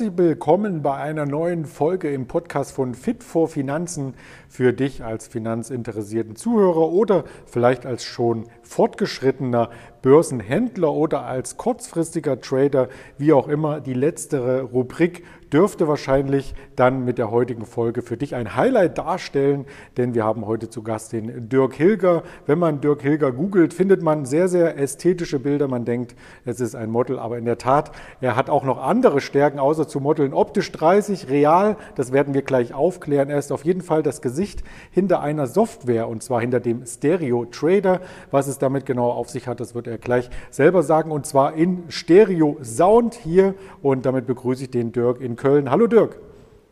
Herzlich willkommen bei einer neuen Folge im Podcast von Fit for Finanzen für dich als finanzinteressierten Zuhörer oder vielleicht als schon fortgeschrittener Börsenhändler oder als kurzfristiger Trader, wie auch immer. Die letztere Rubrik dürfte wahrscheinlich dann mit der heutigen Folge für dich ein Highlight darstellen, denn wir haben heute zu Gast den Dirk Hilger. Wenn man Dirk Hilger googelt, findet man sehr, sehr ästhetische Bilder. Man denkt, es ist ein Model, aber in der Tat, er hat auch noch andere Stärken, außer zu modeln. Optisch 30, real, das werden wir gleich aufklären. Er ist auf jeden Fall das Gesicht hinter einer Software und zwar hinter dem Stereo Trader. Was es damit genau auf sich hat, das wird er gleich selber sagen und zwar in Stereo Sound hier und damit begrüße ich den Dirk in Köln. Hallo Dirk.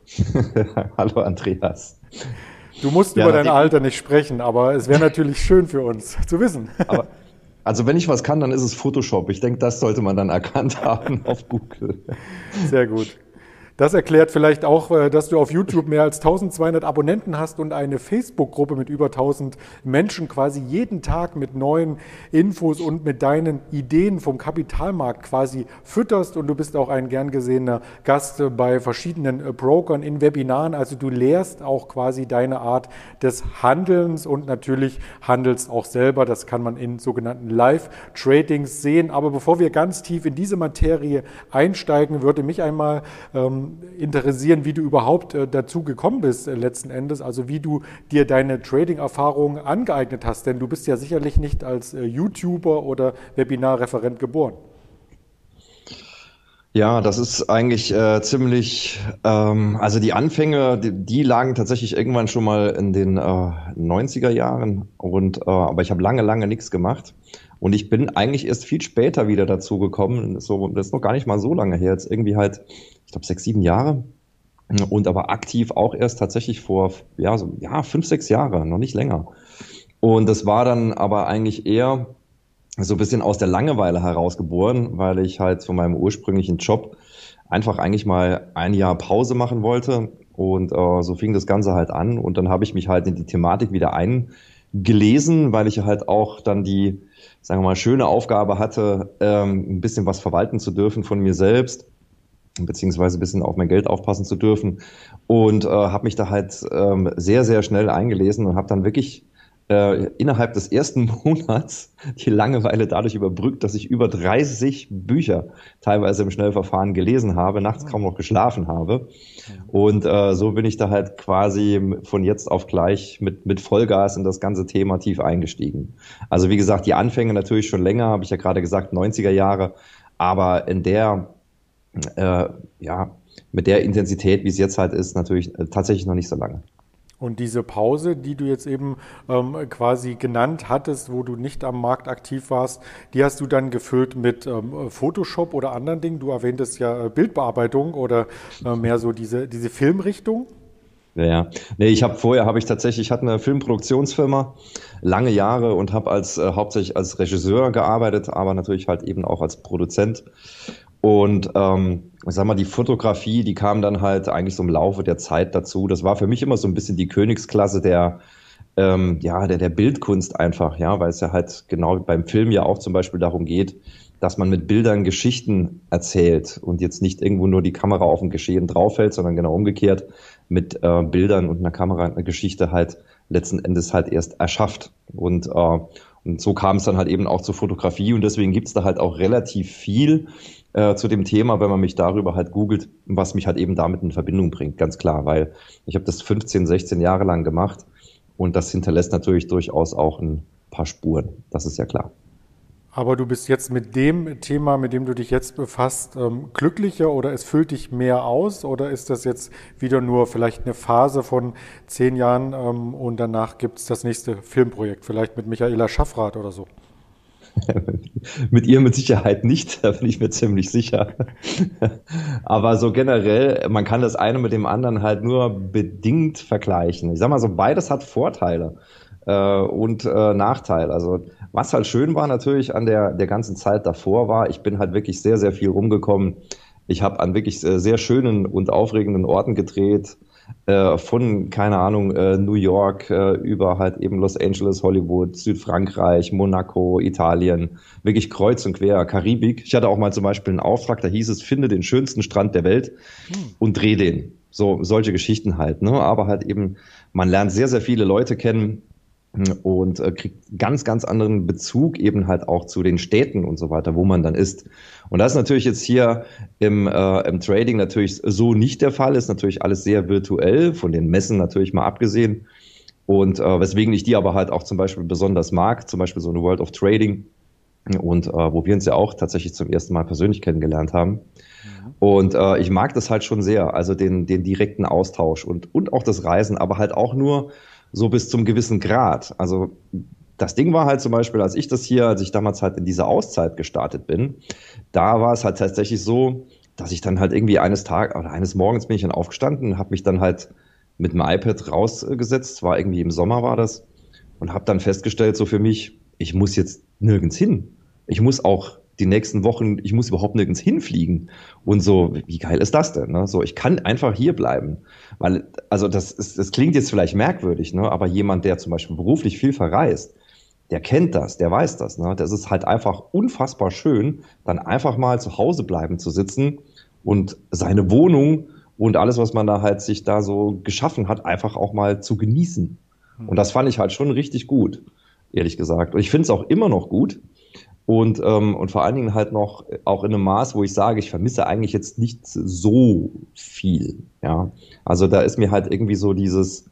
Hallo Andreas. Du musst ja, über dein Alter nicht sprechen, aber es wäre natürlich schön für uns zu wissen. Aber, also wenn ich was kann, dann ist es Photoshop. Ich denke, das sollte man dann erkannt haben auf Google. Sehr gut. Das erklärt vielleicht auch, äh, dass du auf YouTube mehr als 1200 Abonnenten hast und eine Facebook-Gruppe mit über 1000 Menschen quasi jeden Tag mit neuen Infos und mit deinen Ideen vom Kapitalmarkt quasi fütterst. Und du bist auch ein gern gesehener Gast bei verschiedenen äh, Brokern in Webinaren. Also du lehrst auch quasi deine Art des Handelns und natürlich handelst auch selber. Das kann man in sogenannten Live-Tradings sehen. Aber bevor wir ganz tief in diese Materie einsteigen, würde mich einmal ähm, interessieren, wie du überhaupt äh, dazu gekommen bist äh, letzten Endes, also wie du dir deine Trading-Erfahrung angeeignet hast, denn du bist ja sicherlich nicht als äh, YouTuber oder Webinarreferent geboren. Ja, das ist eigentlich äh, ziemlich, ähm, also die Anfänge, die, die, lagen tatsächlich irgendwann schon mal in den äh, 90er Jahren. Und äh, aber ich habe lange, lange nichts gemacht und ich bin eigentlich erst viel später wieder dazu gekommen, so, das ist noch gar nicht mal so lange her, jetzt irgendwie halt ich glaube, sechs, sieben Jahre. Und aber aktiv auch erst tatsächlich vor, ja, so, ja, fünf, sechs Jahre, noch nicht länger. Und das war dann aber eigentlich eher so ein bisschen aus der Langeweile herausgeboren, weil ich halt von meinem ursprünglichen Job einfach eigentlich mal ein Jahr Pause machen wollte. Und äh, so fing das Ganze halt an. Und dann habe ich mich halt in die Thematik wieder eingelesen, weil ich halt auch dann die, sagen wir mal, schöne Aufgabe hatte, ähm, ein bisschen was verwalten zu dürfen von mir selbst beziehungsweise ein bisschen auf mein Geld aufpassen zu dürfen. Und äh, habe mich da halt ähm, sehr, sehr schnell eingelesen und habe dann wirklich äh, innerhalb des ersten Monats die Langeweile dadurch überbrückt, dass ich über 30 Bücher teilweise im Schnellverfahren gelesen habe, nachts kaum noch geschlafen habe. Und äh, so bin ich da halt quasi von jetzt auf gleich mit, mit Vollgas in das ganze Thema tief eingestiegen. Also wie gesagt, die Anfänge natürlich schon länger, habe ich ja gerade gesagt, 90er Jahre, aber in der äh, ja, mit der Intensität, wie es jetzt halt ist, natürlich äh, tatsächlich noch nicht so lange. Und diese Pause, die du jetzt eben ähm, quasi genannt hattest, wo du nicht am Markt aktiv warst, die hast du dann gefüllt mit ähm, Photoshop oder anderen Dingen. Du erwähntest ja äh, Bildbearbeitung oder äh, mehr so diese, diese Filmrichtung. Ja, ja. Nee, ich habe vorher habe ich tatsächlich, ich hatte eine Filmproduktionsfirma, lange Jahre und habe als äh, hauptsächlich als Regisseur gearbeitet, aber natürlich halt eben auch als Produzent und ähm, ich sag mal, die Fotografie, die kam dann halt eigentlich so im Laufe der Zeit dazu. Das war für mich immer so ein bisschen die Königsklasse der, ähm, ja, der, der Bildkunst einfach, ja, weil es ja halt genau beim Film ja auch zum Beispiel darum geht, dass man mit Bildern Geschichten erzählt und jetzt nicht irgendwo nur die Kamera auf ein Geschehen draufhält, sondern genau umgekehrt mit äh, Bildern und einer Kamera eine Geschichte halt letzten Endes halt erst erschafft. Und, äh, und so kam es dann halt eben auch zur Fotografie. Und deswegen gibt's da halt auch relativ viel äh, zu dem Thema, wenn man mich darüber halt googelt, was mich halt eben damit in Verbindung bringt, ganz klar, weil ich habe das 15, 16 Jahre lang gemacht. Und das hinterlässt natürlich durchaus auch ein paar Spuren, das ist ja klar. Aber du bist jetzt mit dem Thema, mit dem du dich jetzt befasst, ähm, glücklicher oder es füllt dich mehr aus oder ist das jetzt wieder nur vielleicht eine Phase von zehn Jahren ähm, und danach gibt es das nächste Filmprojekt, vielleicht mit Michaela Schaffrath oder so? mit ihr mit Sicherheit nicht, da bin ich mir ziemlich sicher. Aber so generell, man kann das eine mit dem anderen halt nur bedingt vergleichen. Ich sag mal so, beides hat Vorteile äh, und äh, Nachteile. Also was halt schön war natürlich an der, der ganzen Zeit davor war, ich bin halt wirklich sehr, sehr viel rumgekommen. Ich habe an wirklich sehr schönen und aufregenden Orten gedreht äh, von, keine Ahnung, äh, New York äh, über halt eben Los Angeles, Hollywood, Südfrankreich, Monaco, Italien, wirklich kreuz und quer, Karibik. Ich hatte auch mal zum Beispiel einen Auftrag, da hieß es, finde den schönsten Strand der Welt hm. und dreh den. So, solche Geschichten halt, ne? Aber halt eben, man lernt sehr, sehr viele Leute kennen, und äh, kriegt ganz, ganz anderen Bezug eben halt auch zu den Städten und so weiter, wo man dann ist. Und das ist natürlich jetzt hier im, äh, im Trading natürlich so nicht der Fall, ist natürlich alles sehr virtuell, von den Messen natürlich mal abgesehen. Und äh, weswegen ich die aber halt auch zum Beispiel besonders mag, zum Beispiel so eine World of Trading und äh, wo wir uns ja auch tatsächlich zum ersten Mal persönlich kennengelernt haben. Und äh, ich mag das halt schon sehr, also den, den direkten Austausch und, und auch das Reisen, aber halt auch nur so bis zum gewissen Grad. Also das Ding war halt zum Beispiel, als ich das hier, als ich damals halt in dieser Auszeit gestartet bin, da war es halt tatsächlich so, dass ich dann halt irgendwie eines Tages oder eines Morgens bin ich dann aufgestanden, habe mich dann halt mit dem iPad rausgesetzt, war irgendwie im Sommer war das und habe dann festgestellt so für mich, ich muss jetzt nirgends hin. Ich muss auch die nächsten Wochen, ich muss überhaupt nirgends hinfliegen. Und so, wie geil ist das denn? Ne? So, ich kann einfach hier bleiben. Weil, also das, ist, das klingt jetzt vielleicht merkwürdig, ne? aber jemand, der zum Beispiel beruflich viel verreist, der kennt das, der weiß das. Ne? Das ist halt einfach unfassbar schön, dann einfach mal zu Hause bleiben zu sitzen und seine Wohnung und alles, was man da halt sich da so geschaffen hat, einfach auch mal zu genießen. Und das fand ich halt schon richtig gut, ehrlich gesagt. Und ich finde es auch immer noch gut, und, ähm, und vor allen Dingen halt noch auch in einem Maß, wo ich sage, ich vermisse eigentlich jetzt nicht so viel. Ja, also da ist mir halt irgendwie so dieses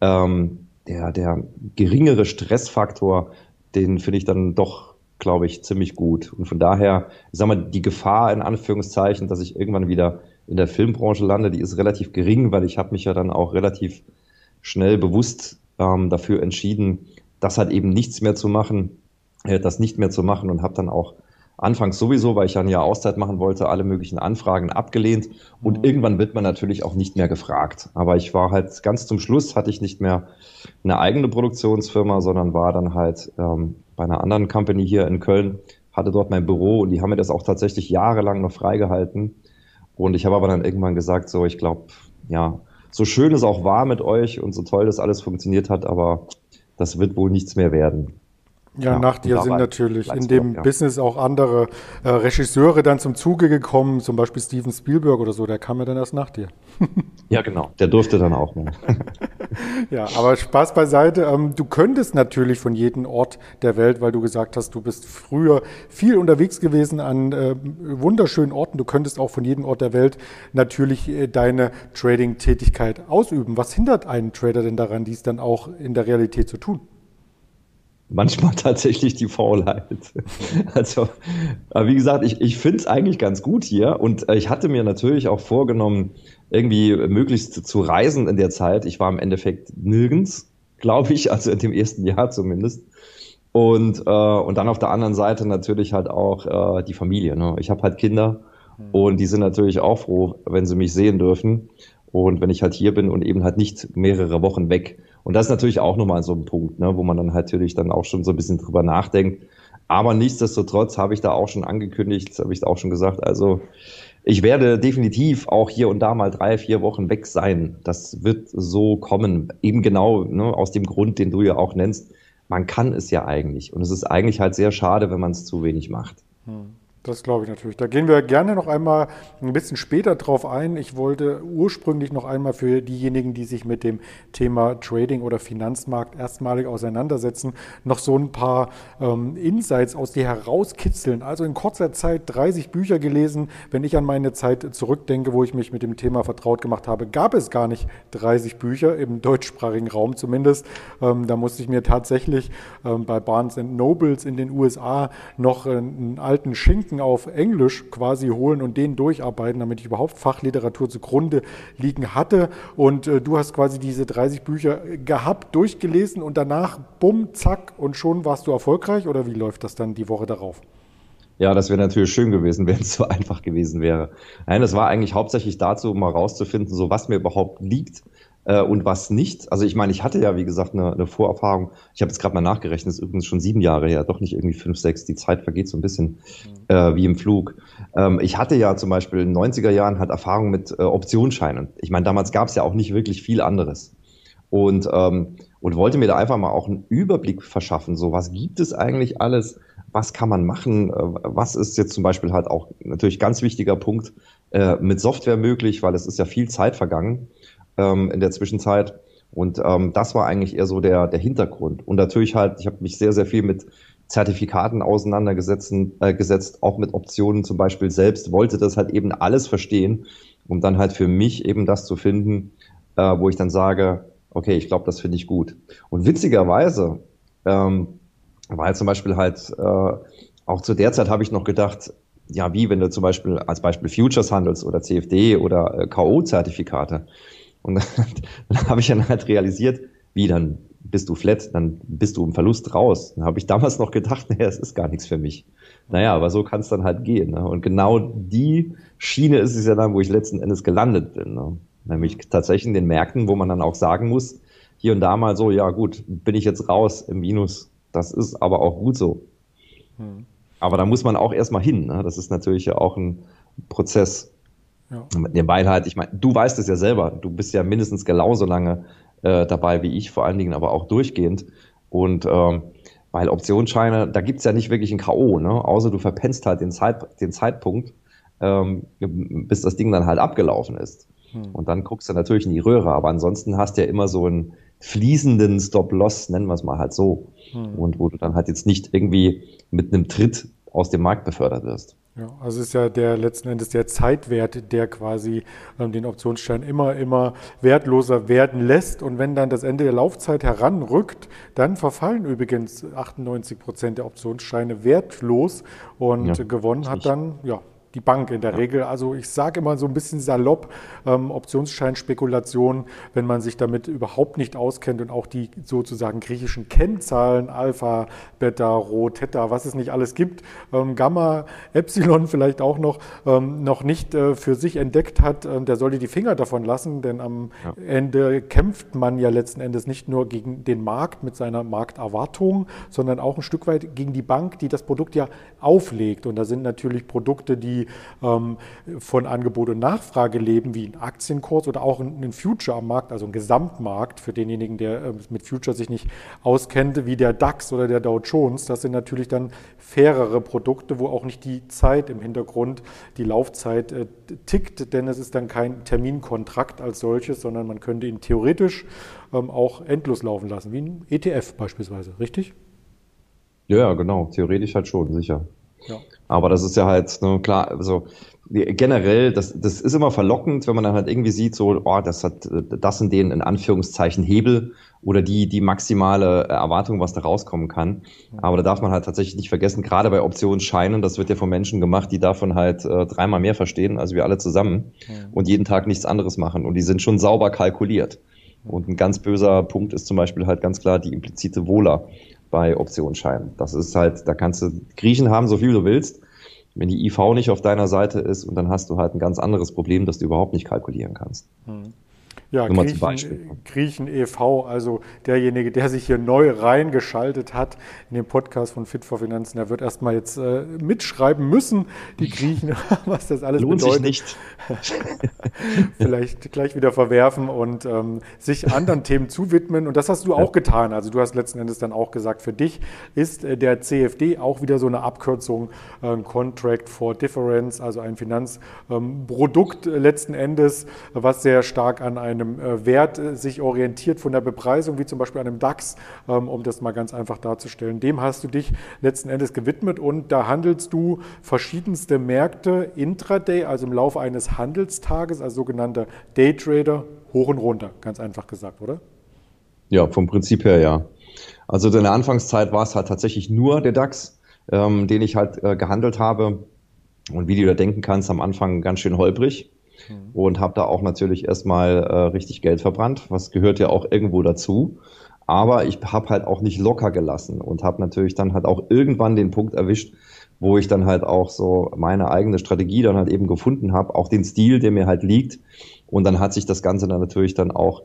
ähm, der der geringere Stressfaktor, den finde ich dann doch, glaube ich, ziemlich gut. Und von daher, ich sag mal, die Gefahr in Anführungszeichen, dass ich irgendwann wieder in der Filmbranche lande, die ist relativ gering, weil ich habe mich ja dann auch relativ schnell bewusst ähm, dafür entschieden, das halt eben nichts mehr zu machen äh, das nicht mehr zu machen und habe dann auch anfangs sowieso, weil ich ja ein Jahr Auszeit machen wollte, alle möglichen Anfragen abgelehnt und mhm. irgendwann wird man natürlich auch nicht mehr gefragt. Aber ich war halt ganz zum Schluss, hatte ich nicht mehr eine eigene Produktionsfirma, sondern war dann halt ähm, bei einer anderen Company hier in Köln, hatte dort mein Büro und die haben mir das auch tatsächlich jahrelang noch freigehalten. Und ich habe aber dann irgendwann gesagt, so, ich glaube, ja, so schön es auch war mit euch und so toll das alles funktioniert hat, aber das wird wohl nichts mehr werden. Ja, ja, nach dir sind natürlich in dem ja. Business auch andere äh, Regisseure dann zum Zuge gekommen, zum Beispiel Steven Spielberg oder so, der kam ja dann erst nach dir. ja, genau, der durfte dann auch mal. ja, aber Spaß beiseite. Ähm, du könntest natürlich von jedem Ort der Welt, weil du gesagt hast, du bist früher viel unterwegs gewesen an äh, wunderschönen Orten. Du könntest auch von jedem Ort der Welt natürlich äh, deine Trading-Tätigkeit ausüben. Was hindert einen Trader denn daran, dies dann auch in der Realität zu tun? Manchmal tatsächlich die Faulheit. Also, wie gesagt, ich, ich finde es eigentlich ganz gut hier und äh, ich hatte mir natürlich auch vorgenommen, irgendwie möglichst zu reisen in der Zeit. Ich war im Endeffekt nirgends, glaube ich, also in dem ersten Jahr zumindest. Und, äh, und dann auf der anderen Seite natürlich halt auch äh, die Familie. Ne? Ich habe halt Kinder hm. und die sind natürlich auch froh, wenn sie mich sehen dürfen. Und wenn ich halt hier bin und eben halt nicht mehrere Wochen weg. Und das ist natürlich auch nochmal so ein Punkt, ne, wo man dann natürlich dann auch schon so ein bisschen drüber nachdenkt. Aber nichtsdestotrotz habe ich da auch schon angekündigt, habe ich da auch schon gesagt, also ich werde definitiv auch hier und da mal drei, vier Wochen weg sein. Das wird so kommen. Eben genau ne, aus dem Grund, den du ja auch nennst. Man kann es ja eigentlich. Und es ist eigentlich halt sehr schade, wenn man es zu wenig macht. Hm. Das glaube ich natürlich. Da gehen wir gerne noch einmal ein bisschen später drauf ein. Ich wollte ursprünglich noch einmal für diejenigen, die sich mit dem Thema Trading oder Finanzmarkt erstmalig auseinandersetzen, noch so ein paar ähm, Insights aus dir herauskitzeln. Also in kurzer Zeit 30 Bücher gelesen. Wenn ich an meine Zeit zurückdenke, wo ich mich mit dem Thema vertraut gemacht habe, gab es gar nicht 30 Bücher, im deutschsprachigen Raum zumindest. Ähm, da musste ich mir tatsächlich ähm, bei Barnes Nobles in den USA noch einen alten Schinken Artikeln auf Englisch quasi holen und den durcharbeiten, damit ich überhaupt Fachliteratur zugrunde liegen hatte. Und äh, du hast quasi diese 30 Bücher gehabt, durchgelesen und danach, bumm, zack, und schon warst du erfolgreich oder wie läuft das dann die Woche darauf? Ja, das wäre natürlich schön gewesen, wenn es so einfach gewesen wäre. Nein, das war eigentlich hauptsächlich dazu, um mal rauszufinden, so was mir überhaupt liegt, äh, und was nicht. Also ich meine, ich hatte ja, wie gesagt, eine, eine Vorerfahrung. Ich habe jetzt gerade mal nachgerechnet, ist übrigens schon sieben Jahre her, doch nicht irgendwie fünf, sechs. Die Zeit vergeht so ein bisschen mhm. äh, wie im Flug. Ähm, ich hatte ja zum Beispiel in den 90er Jahren halt Erfahrung mit äh, Optionsscheinen. Ich meine, damals gab es ja auch nicht wirklich viel anderes. Und, ähm, und wollte mir da einfach mal auch einen Überblick verschaffen. So, was gibt es eigentlich alles? Was kann man machen? Äh, was ist jetzt zum Beispiel halt auch natürlich ganz wichtiger Punkt äh, mit Software möglich, weil es ist ja viel Zeit vergangen ähm, in der Zwischenzeit. Und ähm, das war eigentlich eher so der, der Hintergrund. Und natürlich halt, ich habe mich sehr, sehr viel mit Zertifikaten auseinandergesetzt, äh, gesetzt, auch mit Optionen zum Beispiel selbst, wollte das halt eben alles verstehen, um dann halt für mich eben das zu finden, äh, wo ich dann sage, okay, ich glaube, das finde ich gut. Und witzigerweise ähm, war zum Beispiel halt, äh, auch zu der Zeit habe ich noch gedacht, ja, wie wenn du zum Beispiel als Beispiel Futures handelst oder CFD oder äh, KO-Zertifikate. Und dann, dann habe ich dann halt realisiert, wie dann bist du flat, dann bist du im Verlust raus. Dann habe ich damals noch gedacht, naja, es ist gar nichts für mich. Naja, aber so kann es dann halt gehen. Ne? Und genau die Schiene ist es ja dann, wo ich letzten Endes gelandet bin. Ne? Nämlich tatsächlich in den Märkten, wo man dann auch sagen muss, hier und da mal so, ja gut, bin ich jetzt raus im Minus. Das ist aber auch gut so. Hm. Aber da muss man auch erstmal hin. Ne? Das ist natürlich ja auch ein Prozess. Ja. Weil halt, ich meine, du weißt es ja selber, du bist ja mindestens genauso lange äh, dabei wie ich, vor allen Dingen aber auch durchgehend. Und ähm, weil Optionsscheine, da gibt's ja nicht wirklich ein K.O., ne? außer du verpennst halt den, Zeit, den Zeitpunkt, ähm, bis das Ding dann halt abgelaufen ist. Hm. Und dann guckst du natürlich in die Röhre, aber ansonsten hast du ja immer so einen fließenden Stop-Loss, nennen wir es mal halt so. Hm. Und wo du dann halt jetzt nicht irgendwie mit einem Tritt aus dem Markt befördert wirst. Ja, also ist ja der letzten Endes der Zeitwert, der quasi ähm, den Optionsschein immer, immer wertloser werden lässt. Und wenn dann das Ende der Laufzeit heranrückt, dann verfallen übrigens 98 Prozent der Optionsscheine wertlos und ja, gewonnen hat dann ja die Bank in der. Regel. Also ich sage immer so ein bisschen salopp, ähm, Optionsscheinspekulation, wenn man sich damit überhaupt nicht auskennt und auch die sozusagen griechischen Kennzahlen, Alpha, Beta, Rho, Theta, was es nicht alles gibt, ähm, Gamma, Epsilon vielleicht auch noch, ähm, noch nicht äh, für sich entdeckt hat, äh, der sollte die Finger davon lassen, denn am ja. Ende kämpft man ja letzten Endes nicht nur gegen den Markt mit seiner Markterwartung, sondern auch ein Stück weit gegen die Bank, die das Produkt ja auflegt. Und da sind natürlich Produkte, die die ähm, von Angebot und Nachfrage leben, wie ein Aktienkurs oder auch ein, Future am Markt, also ein Gesamtmarkt für denjenigen, der äh, mit Future sich nicht auskennt, wie der DAX oder der Dow Jones. Das sind natürlich dann fairere Produkte, wo auch nicht die Zeit im Hintergrund, die Laufzeit äh, tickt, denn es ist dann kein Terminkontrakt als solches, sondern man könnte ihn theoretisch ähm, auch endlos laufen lassen, wie ein ETF beispielsweise, richtig? Ja, genau, theoretisch halt schon, sicher. Ja. Aber das ist ja halt, ne, klar, also generell, das, das ist immer verlockend, wenn man dann halt irgendwie sieht, so, oh, das hat das in den in Anführungszeichen Hebel oder die, die maximale Erwartung, was da rauskommen kann. Aber da darf man halt tatsächlich nicht vergessen, gerade bei Optionsscheinen, das wird ja von Menschen gemacht, die davon halt äh, dreimal mehr verstehen als wir alle zusammen ja. und jeden Tag nichts anderes machen. Und die sind schon sauber kalkuliert. Und ein ganz böser Punkt ist zum Beispiel halt ganz klar die implizite Wohler bei Optionsscheinen. Das ist halt, da kannst du Griechen haben, so viel du willst. Wenn die IV nicht auf deiner Seite ist und dann hast du halt ein ganz anderes Problem, das du überhaupt nicht kalkulieren kannst. Hm. Ja, Griechen, Griechen e.V., also derjenige, der sich hier neu reingeschaltet hat in den Podcast von Fit for Finanzen, der wird erstmal jetzt äh, mitschreiben müssen, die Griechen, was das alles Lohnt bedeutet. Sich nicht. Vielleicht gleich wieder verwerfen und ähm, sich anderen Themen zuwidmen. Und das hast du ja. auch getan. Also du hast letzten Endes dann auch gesagt, für dich ist äh, der CFD auch wieder so eine Abkürzung, äh, Contract for Difference, also ein Finanzprodukt ähm, letzten Endes, was sehr stark an ein einem äh, Wert äh, sich orientiert von der Bepreisung, wie zum Beispiel einem DAX, ähm, um das mal ganz einfach darzustellen. Dem hast du dich letzten Endes gewidmet und da handelst du verschiedenste Märkte intraday, also im Laufe eines Handelstages, als sogenannter Daytrader, hoch und runter, ganz einfach gesagt, oder? Ja, vom Prinzip her ja. Also in der Anfangszeit war es halt tatsächlich nur der DAX, ähm, den ich halt äh, gehandelt habe. Und wie du da denken kannst, am Anfang ganz schön holprig mhm. und habe da auch natürlich erstmal äh, richtig Geld verbrannt, was gehört ja auch irgendwo dazu. Aber ich habe halt auch nicht locker gelassen und habe natürlich dann halt auch irgendwann den Punkt erwischt, wo ich dann halt auch so meine eigene Strategie dann halt eben gefunden habe, auch den Stil, der mir halt liegt. Und dann hat sich das Ganze dann natürlich dann auch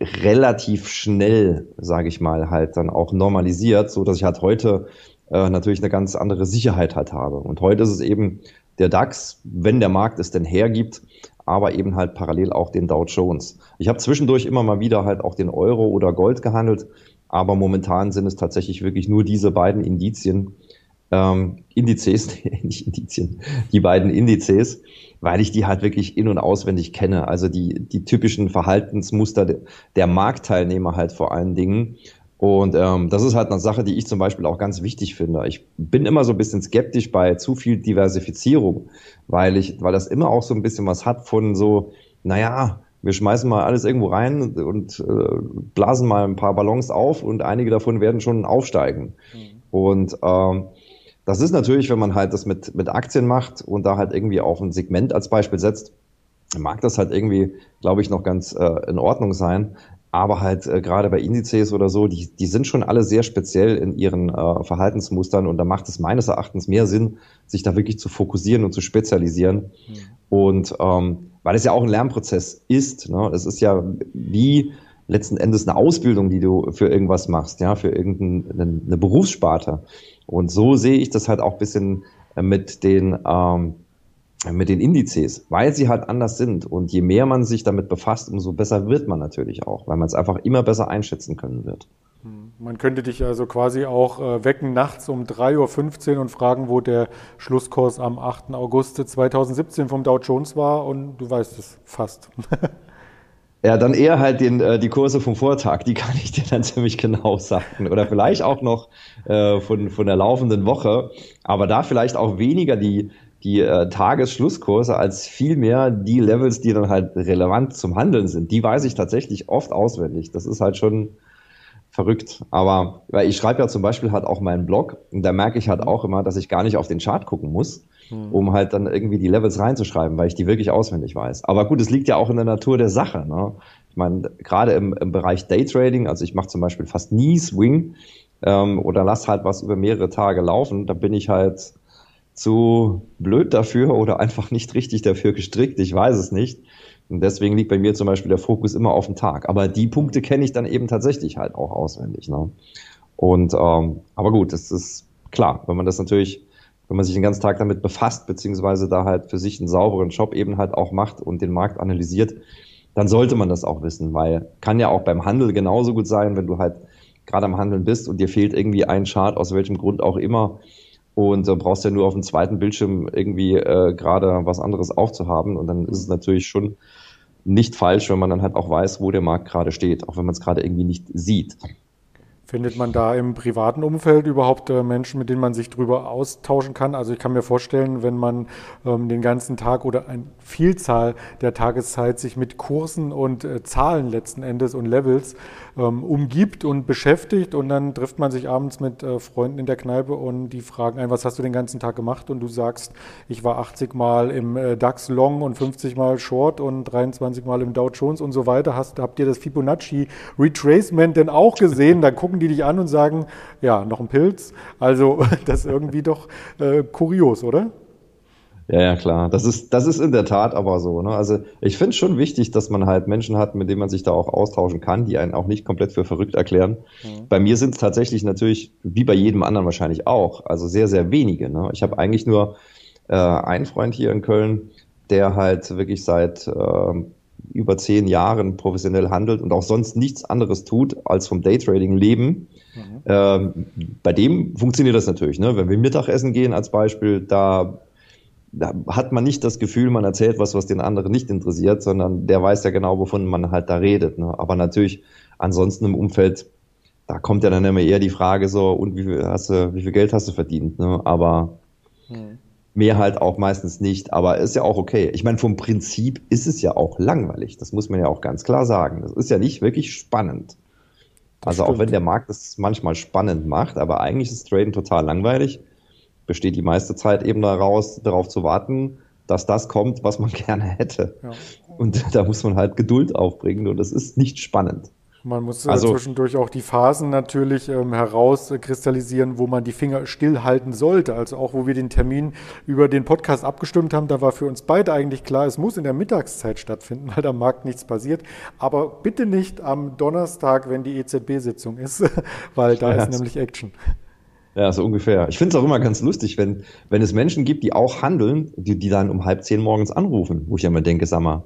relativ schnell, sage ich mal, halt dann auch normalisiert, so dass ich halt heute äh, natürlich eine ganz andere Sicherheit halt habe. Und heute ist es eben der DAX, wenn der Markt es denn hergibt, aber eben halt parallel auch den Dow Jones. Ich habe zwischendurch immer mal wieder halt auch den Euro oder Gold gehandelt, aber momentan sind es tatsächlich wirklich nur diese beiden Indizien, ähm, Indizes, nicht Indizien, die beiden Indizes, weil ich die halt wirklich in- und auswendig kenne. Also die, die typischen Verhaltensmuster der Marktteilnehmer halt vor allen Dingen. Und ähm, das ist halt eine Sache, die ich zum Beispiel auch ganz wichtig finde. Ich bin immer so ein bisschen skeptisch bei zu viel Diversifizierung, weil ich, weil das immer auch so ein bisschen was hat von so, naja, wir schmeißen mal alles irgendwo rein und, äh, blasen mal ein paar Ballons auf und einige davon werden schon aufsteigen. Mhm. Und ähm, das ist natürlich, wenn man halt das mit, mit Aktien macht und da halt irgendwie auf ein Segment als Beispiel setzt, mag das halt irgendwie, glaube ich, noch ganz äh, in Ordnung sein. Aber halt äh, gerade bei Indizes oder so, die, die sind schon alle sehr speziell in ihren äh, Verhaltensmustern und da macht es meines Erachtens mehr Sinn, sich da wirklich zu fokussieren und zu spezialisieren. Mhm. Und ähm, weil es ja auch ein Lernprozess ist, ne? es ist ja wie letzten Endes eine Ausbildung, die du für irgendwas machst, ja, für irgendeine eine Berufssparte. Und so sehe ich das halt auch ein bisschen äh, mit den, ähm, mit den Indizes, weil sie halt anders sind. Und je mehr man sich damit befasst, umso besser wird man natürlich auch, weil man es einfach immer besser einschätzen können wird. Man könnte dich also quasi auch äh, wecken nachts um 3.15 Uhr und fragen, wo der Schlusskurs am 8. August 2017 vom Dow Jones war und du weißt es fast. Ja, dann eher halt den, äh, die Kurse vom Vortag, die kann ich dir dann ziemlich genau sagen. Oder vielleicht auch noch äh, von, von der laufenden Woche, aber da vielleicht auch weniger die, die äh, Tagesschlusskurse als vielmehr die Levels, die dann halt relevant zum Handeln sind. Die weiß ich tatsächlich oft auswendig. Das ist halt schon verrückt. Aber weil ich schreibe ja zum Beispiel halt auch meinen Blog und da merke ich halt auch immer, dass ich gar nicht auf den Chart gucken muss, hm. um halt dann irgendwie die Levels reinzuschreiben, weil ich die wirklich auswendig weiß. Aber gut, es liegt ja auch in der Natur der Sache. Ne? Ich meine, gerade im, im Bereich Daytrading, also ich mache zum Beispiel fast nie Swing ähm, oder lass halt was über mehrere Tage laufen, da bin ich halt zu blöd dafür oder einfach nicht richtig dafür gestrickt, ich weiß es nicht. Und deswegen liegt bei mir zum Beispiel der Fokus immer auf den Tag. Aber die Punkte kenne ich dann eben tatsächlich halt auch auswendig. Ne? Und ähm, aber gut, das ist klar, wenn man das natürlich, wenn man sich den ganzen Tag damit befasst, beziehungsweise da halt für sich einen sauberen Job eben halt auch macht und den Markt analysiert, dann sollte man das auch wissen, weil kann ja auch beim Handel genauso gut sein, wenn du halt gerade am Handeln bist und dir fehlt irgendwie ein Chart, aus welchem Grund auch immer, und äh, brauchst ja nur auf dem zweiten Bildschirm irgendwie äh, gerade was anderes aufzuhaben und dann ist es natürlich schon nicht falsch, wenn man dann halt auch weiß, wo der Markt gerade steht, auch wenn man es gerade irgendwie nicht sieht. Findet man da im privaten Umfeld überhaupt äh, Menschen, mit denen man sich darüber austauschen kann? Also ich kann mir vorstellen, wenn man ähm, den ganzen Tag oder eine Vielzahl der Tageszeit sich mit Kursen und äh, Zahlen letzten Endes und Levels umgibt und beschäftigt und dann trifft man sich abends mit äh, Freunden in der Kneipe und die fragen ein, was hast du den ganzen Tag gemacht? Und du sagst, ich war 80 Mal im äh, DAX Long und 50 Mal Short und 23 Mal im Dow Jones und so weiter. Hast, habt ihr das Fibonacci Retracement denn auch gesehen? Dann gucken die dich an und sagen, ja, noch ein Pilz. Also das ist irgendwie doch äh, kurios, oder? Ja, ja, klar. Das ist, das ist in der Tat aber so. Ne? Also ich finde es schon wichtig, dass man halt Menschen hat, mit denen man sich da auch austauschen kann, die einen auch nicht komplett für verrückt erklären. Mhm. Bei mir sind es tatsächlich natürlich, wie bei jedem anderen wahrscheinlich auch, also sehr, sehr wenige. Ne? Ich habe eigentlich nur äh, einen Freund hier in Köln, der halt wirklich seit äh, über zehn Jahren professionell handelt und auch sonst nichts anderes tut, als vom Daytrading leben. Mhm. Ähm, bei dem funktioniert das natürlich. Ne? Wenn wir Mittagessen gehen als Beispiel, da da hat man nicht das Gefühl, man erzählt was, was den anderen nicht interessiert, sondern der weiß ja genau, wovon man halt da redet. Ne? Aber natürlich ansonsten im Umfeld, da kommt ja dann immer eher die Frage so, und wie viel, hast du, wie viel Geld hast du verdient? Ne? Aber hm. mehr halt auch meistens nicht. Aber ist ja auch okay. Ich meine, vom Prinzip ist es ja auch langweilig. Das muss man ja auch ganz klar sagen. Das ist ja nicht wirklich spannend. Das also stimmt. auch wenn der Markt es manchmal spannend macht, aber eigentlich ist Traden total langweilig besteht die meiste Zeit eben daraus, darauf zu warten, dass das kommt, was man gerne hätte. Ja. Und da muss man halt Geduld aufbringen und das ist nicht spannend. Man muss äh, also, zwischendurch auch die Phasen natürlich ähm, herauskristallisieren, wo man die Finger stillhalten sollte. Also auch, wo wir den Termin über den Podcast abgestimmt haben, da war für uns beide eigentlich klar, es muss in der Mittagszeit stattfinden, weil am Markt nichts passiert. Aber bitte nicht am Donnerstag, wenn die EZB-Sitzung ist, weil da ja, ist nämlich Action. Ja, so ungefähr. Ich finde es auch immer ganz lustig, wenn, wenn es Menschen gibt, die auch handeln, die, die dann um halb zehn morgens anrufen, wo ich immer denke, sag mal,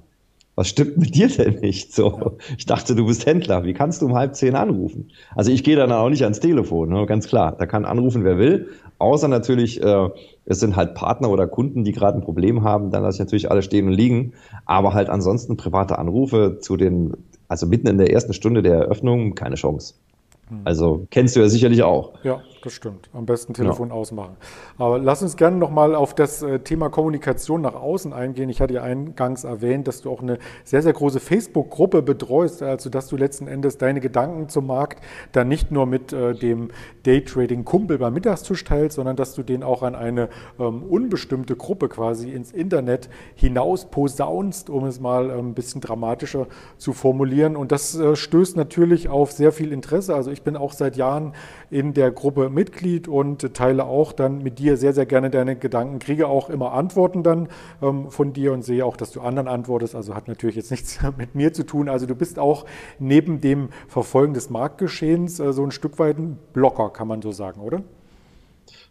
was stimmt mit dir denn nicht? So, ich dachte, du bist Händler. Wie kannst du um halb zehn anrufen? Also ich gehe dann auch nicht ans Telefon, ne? ganz klar. Da kann anrufen, wer will. Außer natürlich, äh, es sind halt Partner oder Kunden, die gerade ein Problem haben, dann lasse ich natürlich alle stehen und liegen. Aber halt ansonsten private Anrufe zu den, also mitten in der ersten Stunde der Eröffnung, keine Chance. Hm. Also kennst du ja sicherlich auch. Ja, das stimmt. Am besten Telefon ja. ausmachen. Aber lass uns gerne nochmal auf das äh, Thema Kommunikation nach außen eingehen. Ich hatte ja eingangs erwähnt, dass du auch eine sehr, sehr große Facebook-Gruppe betreust, also dass du letzten Endes deine Gedanken zum Markt dann nicht nur mit äh, dem Daytrading-Kumpel beim Mittagstisch teilst, sondern dass du den auch an eine ähm, unbestimmte Gruppe quasi ins Internet hinaus posaunst, um es mal ähm, ein bisschen dramatischer zu formulieren. Und das äh, stößt natürlich auf sehr viel Interesse. Also ich bin auch seit Jahren in der Gruppe Mitglied und teile auch dann mit dir sehr, sehr gerne deine Gedanken, kriege auch immer Antworten dann ähm, von dir und sehe auch, dass du anderen antwortest. Also hat natürlich jetzt nichts mit mir zu tun. Also du bist auch neben dem Verfolgen des Marktgeschehens äh, so ein Stück weit ein Blocker, kann man so sagen, oder?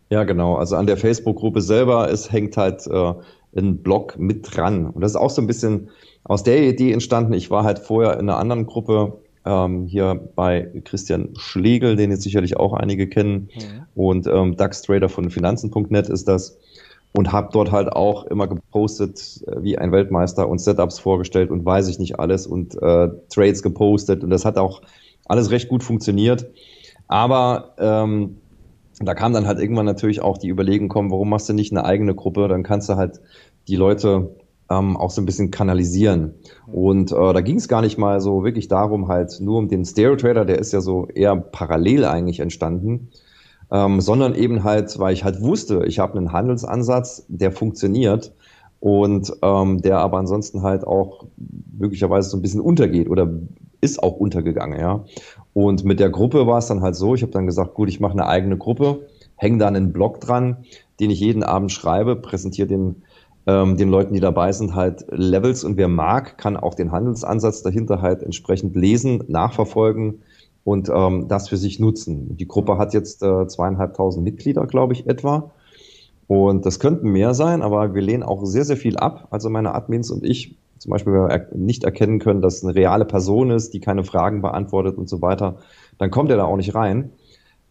Ja, genau. Also an der Facebook-Gruppe selber, es hängt halt äh, ein Blog mit dran. Und das ist auch so ein bisschen aus der Idee entstanden. Ich war halt vorher in einer anderen Gruppe ähm, hier bei Christian Schlegel, den jetzt sicherlich auch einige kennen, mhm. und ähm, DAX Trader von Finanzen.net ist das. Und habe dort halt auch immer gepostet äh, wie ein Weltmeister und Setups vorgestellt und weiß ich nicht alles und äh, Trades gepostet und das hat auch alles recht gut funktioniert. Aber ähm, da kam dann halt irgendwann natürlich auch die Überlegung kommen, warum machst du nicht eine eigene Gruppe? Dann kannst du halt die Leute ähm, auch so ein bisschen kanalisieren. Und äh, da ging es gar nicht mal so wirklich darum, halt nur um den Stereo Trader, der ist ja so eher parallel eigentlich entstanden, ähm, sondern eben halt, weil ich halt wusste, ich habe einen Handelsansatz, der funktioniert und ähm, der aber ansonsten halt auch möglicherweise so ein bisschen untergeht oder ist auch untergegangen, ja. Und mit der Gruppe war es dann halt so, ich habe dann gesagt, gut, ich mache eine eigene Gruppe, hänge da einen Blog dran, den ich jeden Abend schreibe, präsentiere den ähm, den Leuten, die dabei sind, halt Levels und wer mag, kann auch den Handelsansatz dahinter halt entsprechend lesen, nachverfolgen und ähm, das für sich nutzen. Die Gruppe hat jetzt äh, zweieinhalbtausend Mitglieder, glaube ich, etwa. Und das könnten mehr sein, aber wir lehnen auch sehr, sehr viel ab. Also meine Admins und ich, zum Beispiel, wenn wir nicht erkennen können, dass es eine reale Person ist, die keine Fragen beantwortet und so weiter, dann kommt er da auch nicht rein.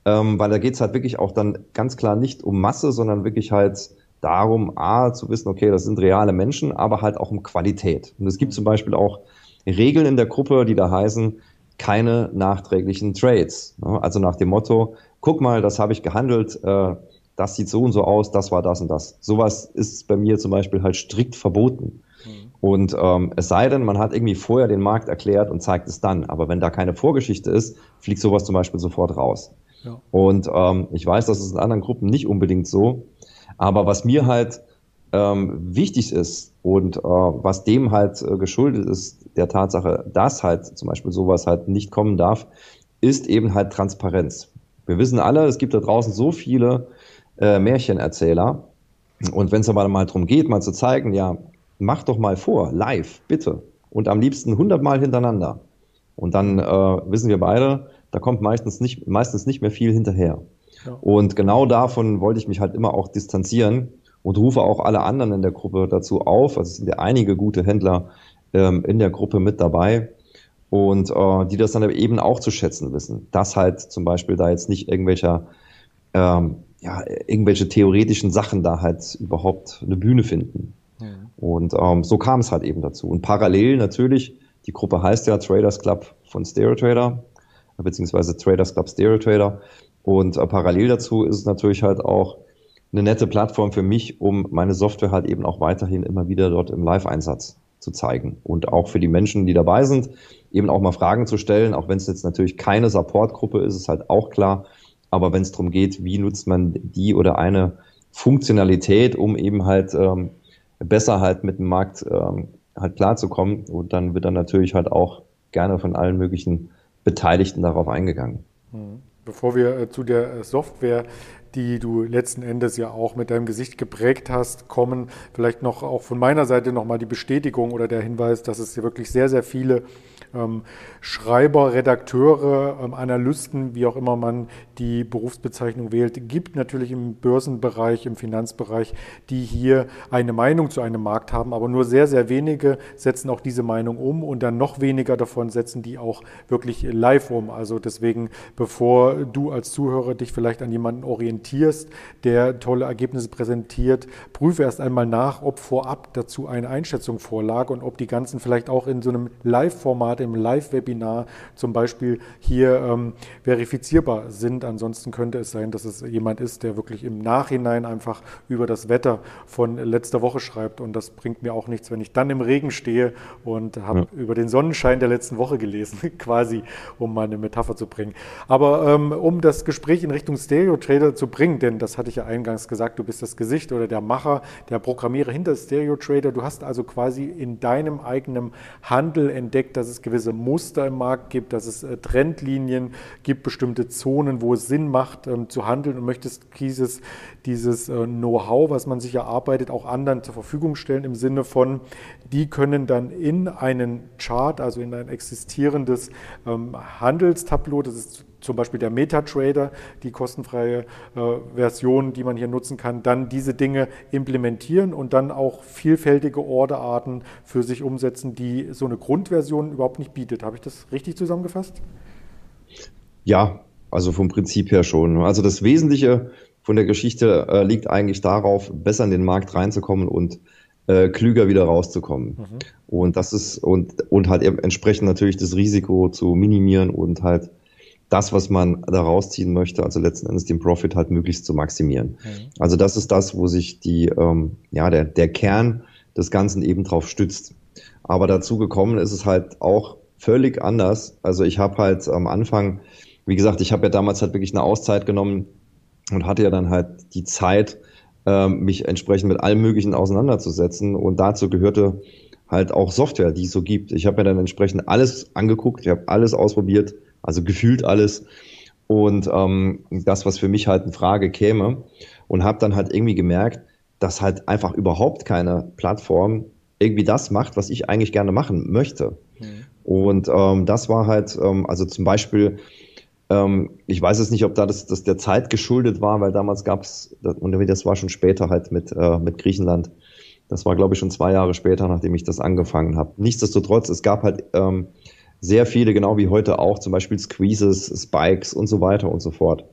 Ähm, weil da geht's halt wirklich auch dann ganz klar nicht um Masse, sondern wirklich halt darum, A, zu wissen, okay, das sind reale Menschen, aber halt auch um Qualität. Und es gibt zum Beispiel auch Regeln in der Gruppe, die da heißen, keine nachträglichen Trades. Also nach dem Motto, guck mal, das habe ich gehandelt, äh, das sieht so und so aus, das war das und das. Sowas ist bei mir zum Beispiel halt strikt verboten. Mhm. Und ähm, es sei denn, man hat irgendwie vorher den Markt erklärt und zeigt es dann. Aber wenn da keine Vorgeschichte ist, fliegt sowas zum Beispiel sofort raus. Ja. Und ähm, ich weiß, das ist in anderen Gruppen nicht unbedingt so. Aber was mir halt ähm, wichtig ist und äh, was dem halt äh, geschuldet ist, der Tatsache, dass halt zum Beispiel sowas halt nicht kommen darf, ist eben halt Transparenz. Wir wissen alle, es gibt da draußen so viele äh, Märchenerzähler. Und wenn es aber mal darum geht, mal zu zeigen, ja, mach doch mal vor, live, bitte. Und am liebsten hundertmal hintereinander. Und dann äh, wissen wir beide, da kommt meistens nicht, meistens nicht mehr viel hinterher. Und genau davon wollte ich mich halt immer auch distanzieren und rufe auch alle anderen in der Gruppe dazu auf. Also es sind ja einige gute Händler ähm, in der Gruppe mit dabei und äh, die das dann eben auch zu schätzen wissen. Dass halt zum Beispiel da jetzt nicht irgendwelcher ähm, ja, irgendwelche theoretischen Sachen da halt überhaupt eine Bühne finden. Ja. Und ähm, so kam es halt eben dazu. Und parallel natürlich, die Gruppe heißt ja Traders Club von Stereo Trader, beziehungsweise Traders Club Stereo Trader. Und äh, parallel dazu ist es natürlich halt auch eine nette Plattform für mich, um meine Software halt eben auch weiterhin immer wieder dort im Live-Einsatz zu zeigen. Und auch für die Menschen, die dabei sind, eben auch mal Fragen zu stellen, auch wenn es jetzt natürlich keine Support-Gruppe ist, ist halt auch klar. Aber wenn es darum geht, wie nutzt man die oder eine Funktionalität, um eben halt ähm, besser halt mit dem Markt ähm, halt klarzukommen, und dann wird dann natürlich halt auch gerne von allen möglichen Beteiligten darauf eingegangen. Mhm. Bevor wir äh, zu der Software die du letzten Endes ja auch mit deinem Gesicht geprägt hast, kommen. Vielleicht noch auch von meiner Seite nochmal die Bestätigung oder der Hinweis, dass es hier wirklich sehr, sehr viele Schreiber, Redakteure, ähm, Analysten, wie auch immer man die Berufsbezeichnung wählt, gibt natürlich im Börsenbereich, im Finanzbereich, die hier eine Meinung zu einem Markt haben, aber nur sehr, sehr wenige setzen auch diese Meinung um und dann noch weniger davon setzen die auch wirklich live um. Also deswegen, bevor du als Zuhörer dich vielleicht an jemanden orientierst, der tolle Ergebnisse präsentiert, prüfe erst einmal nach, ob vorab dazu eine Einschätzung vorlag und ob die ganzen vielleicht auch in so einem Live-Format, im Live-Webinar zum Beispiel hier ähm, verifizierbar sind. Ansonsten könnte es sein, dass es jemand ist, der wirklich im Nachhinein einfach über das Wetter von letzter Woche schreibt. Und das bringt mir auch nichts, wenn ich dann im Regen stehe und habe ja. über den Sonnenschein der letzten Woche gelesen, quasi, um mal eine Metapher zu bringen. Aber ähm, um das Gespräch in Richtung Stereo Trader zu bringen, denn das hatte ich ja eingangs gesagt, du bist das Gesicht oder der Macher, der Programmierer hinter Stereo Trader. Du hast also quasi in deinem eigenen Handel entdeckt, dass es gewisse Muster im Markt gibt, dass es äh, Trendlinien gibt, bestimmte Zonen, wo es Sinn macht ähm, zu handeln und möchtest dieses, dieses äh, Know-how, was man sich erarbeitet, auch anderen zur Verfügung stellen im Sinne von, die können dann in einen Chart, also in ein existierendes ähm, Handelstableau, das ist zum Beispiel der MetaTrader, die kostenfreie äh, Version, die man hier nutzen kann, dann diese Dinge implementieren und dann auch vielfältige Orderarten für sich umsetzen, die so eine Grundversion überhaupt nicht bietet. Habe ich das richtig zusammengefasst? Ja, also vom Prinzip her schon. Also das Wesentliche von der Geschichte äh, liegt eigentlich darauf, besser in den Markt reinzukommen und äh, klüger wieder rauszukommen. Mhm. Und das ist und und halt entsprechend natürlich das Risiko zu minimieren und halt das, was man da rausziehen möchte, also letzten Endes den Profit halt möglichst zu maximieren. Mhm. Also das ist das, wo sich die, ähm, ja, der, der Kern des Ganzen eben drauf stützt. Aber dazu gekommen ist es halt auch völlig anders. Also ich habe halt am Anfang, wie gesagt, ich habe ja damals halt wirklich eine Auszeit genommen und hatte ja dann halt die Zeit, ähm, mich entsprechend mit allem Möglichen auseinanderzusetzen. Und dazu gehörte halt auch Software, die es so gibt. Ich habe mir dann entsprechend alles angeguckt, ich habe alles ausprobiert, also gefühlt alles. Und ähm, das, was für mich halt in Frage käme. Und habe dann halt irgendwie gemerkt, dass halt einfach überhaupt keine Plattform irgendwie das macht, was ich eigentlich gerne machen möchte. Mhm. Und ähm, das war halt, ähm, also zum Beispiel, ähm, ich weiß es nicht, ob da das, das der Zeit geschuldet war, weil damals gab es, und das war schon später halt mit, äh, mit Griechenland. Das war, glaube ich, schon zwei Jahre später, nachdem ich das angefangen habe. Nichtsdestotrotz, es gab halt ähm, sehr viele, genau wie heute auch, zum Beispiel Squeezes, Spikes und so weiter und so fort.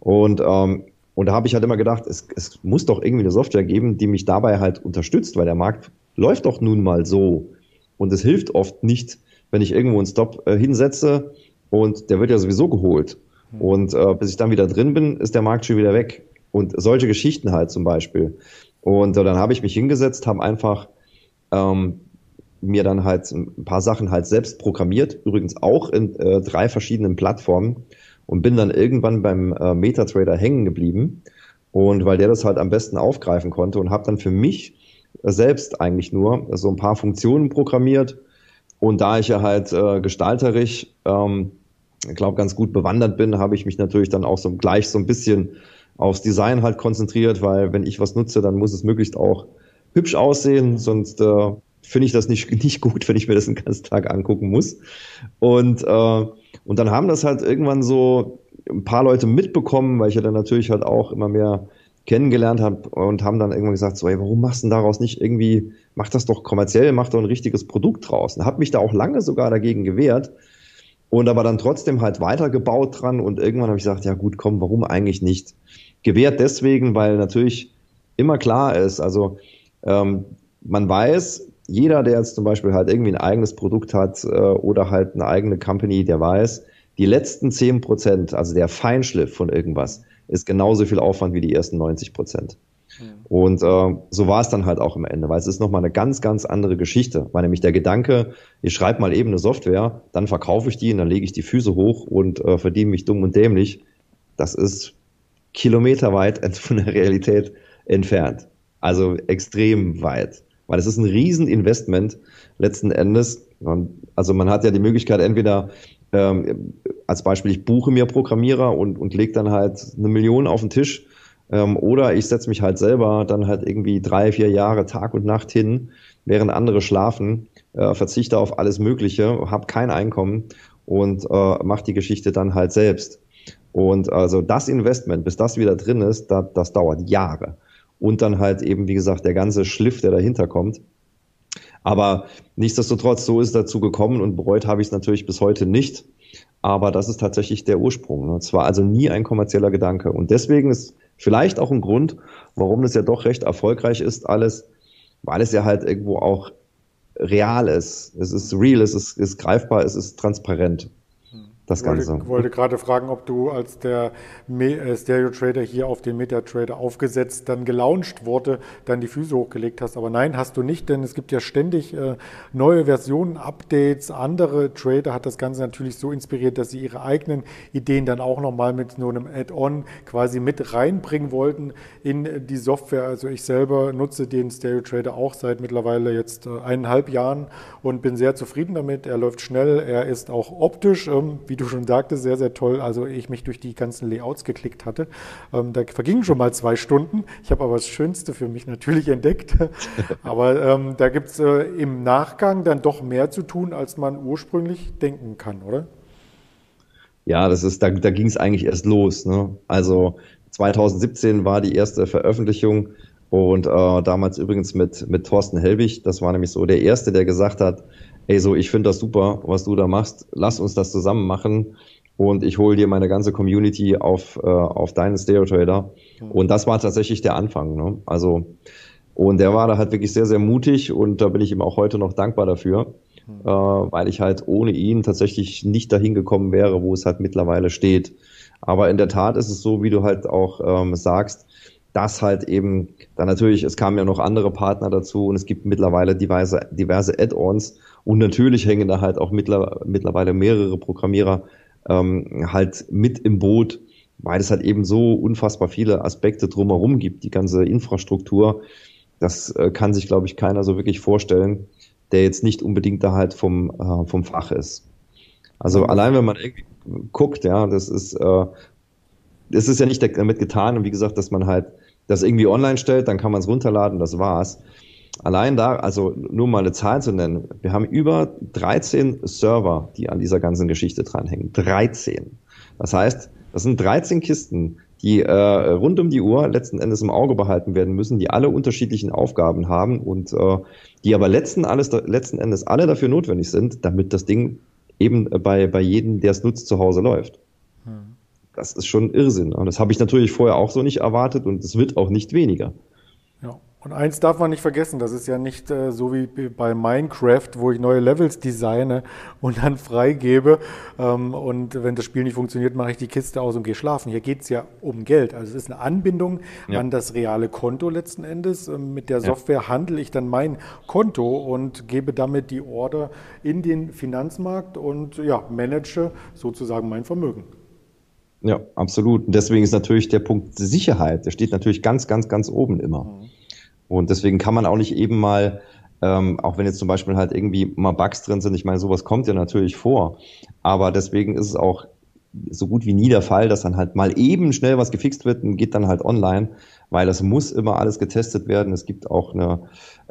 Und, ähm, und da habe ich halt immer gedacht, es, es muss doch irgendwie eine Software geben, die mich dabei halt unterstützt, weil der Markt läuft doch nun mal so. Und es hilft oft nicht, wenn ich irgendwo einen Stop äh, hinsetze und der wird ja sowieso geholt. Und äh, bis ich dann wieder drin bin, ist der Markt schon wieder weg. Und solche Geschichten halt zum Beispiel. Und äh, dann habe ich mich hingesetzt, habe einfach ähm, mir dann halt ein paar Sachen halt selbst programmiert, übrigens auch in äh, drei verschiedenen Plattformen und bin dann irgendwann beim äh, MetaTrader hängen geblieben. Und weil der das halt am besten aufgreifen konnte und habe dann für mich selbst eigentlich nur so ein paar Funktionen programmiert. Und da ich ja halt äh, gestalterisch ähm, glaube ganz gut bewandert bin, habe ich mich natürlich dann auch so gleich so ein bisschen aufs Design halt konzentriert, weil wenn ich was nutze, dann muss es möglichst auch hübsch aussehen, sonst äh, finde ich das nicht, nicht gut, wenn ich mir das den ganzen Tag angucken muss. Und, äh, und dann haben das halt irgendwann so ein paar Leute mitbekommen, weil ich ja dann natürlich halt auch immer mehr kennengelernt habe und haben dann irgendwann gesagt, so, ey, warum machst du denn daraus nicht irgendwie, mach das doch kommerziell, mach doch ein richtiges Produkt draus. Und habe mich da auch lange sogar dagegen gewehrt und aber dann trotzdem halt weitergebaut dran und irgendwann habe ich gesagt, ja gut, komm, warum eigentlich nicht? Gewehrt deswegen, weil natürlich immer klar ist, also ähm, man weiß, jeder, der jetzt zum Beispiel halt irgendwie ein eigenes Produkt hat äh, oder halt eine eigene Company, der weiß, die letzten zehn Prozent, also der Feinschliff von irgendwas, ist genauso viel Aufwand wie die ersten 90 Prozent. Und äh, so war es dann halt auch am Ende, weil es ist nochmal eine ganz, ganz andere Geschichte. Weil nämlich der Gedanke, ich schreibe mal eben eine Software, dann verkaufe ich die und dann lege ich die Füße hoch und äh, verdiene mich dumm und dämlich, das ist kilometerweit von der Realität entfernt. Also extrem weit weil es ist ein Rieseninvestment letzten Endes. Also man hat ja die Möglichkeit, entweder ähm, als Beispiel, ich buche mir Programmierer und, und lege dann halt eine Million auf den Tisch. Ähm, oder ich setze mich halt selber dann halt irgendwie drei, vier Jahre Tag und Nacht hin, während andere schlafen, äh, verzichte auf alles Mögliche, habe kein Einkommen und äh, mache die Geschichte dann halt selbst. Und also das Investment, bis das wieder drin ist, das, das dauert Jahre. Und dann halt eben, wie gesagt, der ganze Schliff, der dahinter kommt. Aber nichtsdestotrotz, so ist es dazu gekommen und bereut habe ich es natürlich bis heute nicht. Aber das ist tatsächlich der Ursprung. Es war also nie ein kommerzieller Gedanke. Und deswegen ist vielleicht auch ein Grund, warum es ja doch recht erfolgreich ist, alles, weil es ja halt irgendwo auch real ist. Es ist real, es ist, ist greifbar, es ist transparent das Ganze. Ich wollte, wollte gerade fragen, ob du als der äh, Stereo Trader hier auf den MetaTrader aufgesetzt, dann gelauncht wurde, dann die Füße hochgelegt hast. Aber nein, hast du nicht, denn es gibt ja ständig äh, neue Versionen, Updates. Andere Trader hat das Ganze natürlich so inspiriert, dass sie ihre eigenen Ideen dann auch nochmal mit nur einem Add-on quasi mit reinbringen wollten in die Software. Also ich selber nutze den Stereo Trader auch seit mittlerweile jetzt äh, eineinhalb Jahren und bin sehr zufrieden damit. Er läuft schnell, er ist auch optisch, ähm, wie du schon sagtest, sehr, sehr toll. Also ich mich durch die ganzen Layouts geklickt hatte. Ähm, da vergingen schon mal zwei Stunden. Ich habe aber das Schönste für mich natürlich entdeckt. aber ähm, da gibt es äh, im Nachgang dann doch mehr zu tun, als man ursprünglich denken kann, oder? Ja, das ist, da, da ging es eigentlich erst los. Ne? Also 2017 war die erste Veröffentlichung und äh, damals übrigens mit, mit Thorsten Helbig. Das war nämlich so der Erste, der gesagt hat, ey, so, ich finde das super, was du da machst, lass uns das zusammen machen und ich hole dir meine ganze Community auf, äh, auf deinen Stereo Trader. Mhm. Und das war tatsächlich der Anfang. Ne? Also, und der war da halt wirklich sehr, sehr mutig und da bin ich ihm auch heute noch dankbar dafür, mhm. äh, weil ich halt ohne ihn tatsächlich nicht dahin gekommen wäre, wo es halt mittlerweile steht. Aber in der Tat ist es so, wie du halt auch ähm, sagst, dass halt eben dann natürlich, es kamen ja noch andere Partner dazu und es gibt mittlerweile diverse, diverse Add-ons und natürlich hängen da halt auch mittler, mittlerweile mehrere Programmierer ähm, halt mit im Boot, weil es halt eben so unfassbar viele Aspekte drumherum gibt, die ganze Infrastruktur. Das äh, kann sich, glaube ich, keiner so wirklich vorstellen, der jetzt nicht unbedingt da halt vom, äh, vom Fach ist. Also allein wenn man irgendwie guckt, ja, das ist, äh, das ist ja nicht damit getan und wie gesagt, dass man halt das irgendwie online stellt, dann kann man es runterladen, das war's. Allein da, also nur mal eine Zahl zu nennen, wir haben über 13 Server, die an dieser ganzen Geschichte dranhängen. 13. Das heißt, das sind 13 Kisten, die äh, rund um die Uhr letzten Endes im Auge behalten werden müssen, die alle unterschiedlichen Aufgaben haben und äh, die aber letzten, alles, letzten Endes alle dafür notwendig sind, damit das Ding eben bei, bei jedem, der es nutzt, zu Hause läuft. Das ist schon Irrsinn. Und das habe ich natürlich vorher auch so nicht erwartet und es wird auch nicht weniger. Ja. Und eins darf man nicht vergessen, das ist ja nicht äh, so wie bei Minecraft, wo ich neue Levels designe und dann freigebe. Ähm, und wenn das Spiel nicht funktioniert, mache ich die Kiste aus und gehe schlafen. Hier geht es ja um Geld. Also es ist eine Anbindung ja. an das reale Konto letzten Endes. Ähm, mit der Software ja. handle ich dann mein Konto und gebe damit die Order in den Finanzmarkt und ja, manage sozusagen mein Vermögen. Ja, absolut. Und deswegen ist natürlich der Punkt Sicherheit, der steht natürlich ganz, ganz, ganz oben immer. Mhm. Und deswegen kann man auch nicht eben mal, ähm, auch wenn jetzt zum Beispiel halt irgendwie mal Bugs drin sind, ich meine, sowas kommt ja natürlich vor. Aber deswegen ist es auch so gut wie nie der Fall, dass dann halt mal eben schnell was gefixt wird und geht dann halt online, weil das muss immer alles getestet werden. Es gibt auch eine,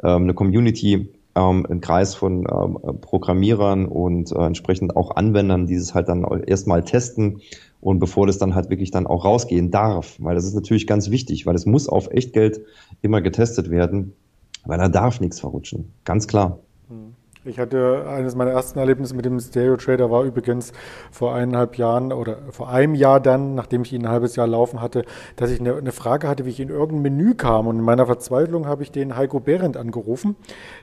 ähm, eine Community, ähm, einen Kreis von ähm, Programmierern und äh, entsprechend auch Anwendern, die es halt dann erstmal testen und bevor das dann halt wirklich dann auch rausgehen darf, weil das ist natürlich ganz wichtig, weil es muss auf Echtgeld immer getestet werden, weil da darf nichts verrutschen, ganz klar. Ich hatte eines meiner ersten Erlebnisse mit dem Stereo Trader war übrigens vor eineinhalb Jahren oder vor einem Jahr dann, nachdem ich ihn ein halbes Jahr laufen hatte, dass ich eine, eine Frage hatte, wie ich in irgendein Menü kam. Und in meiner Verzweiflung habe ich den Heiko Behrendt angerufen,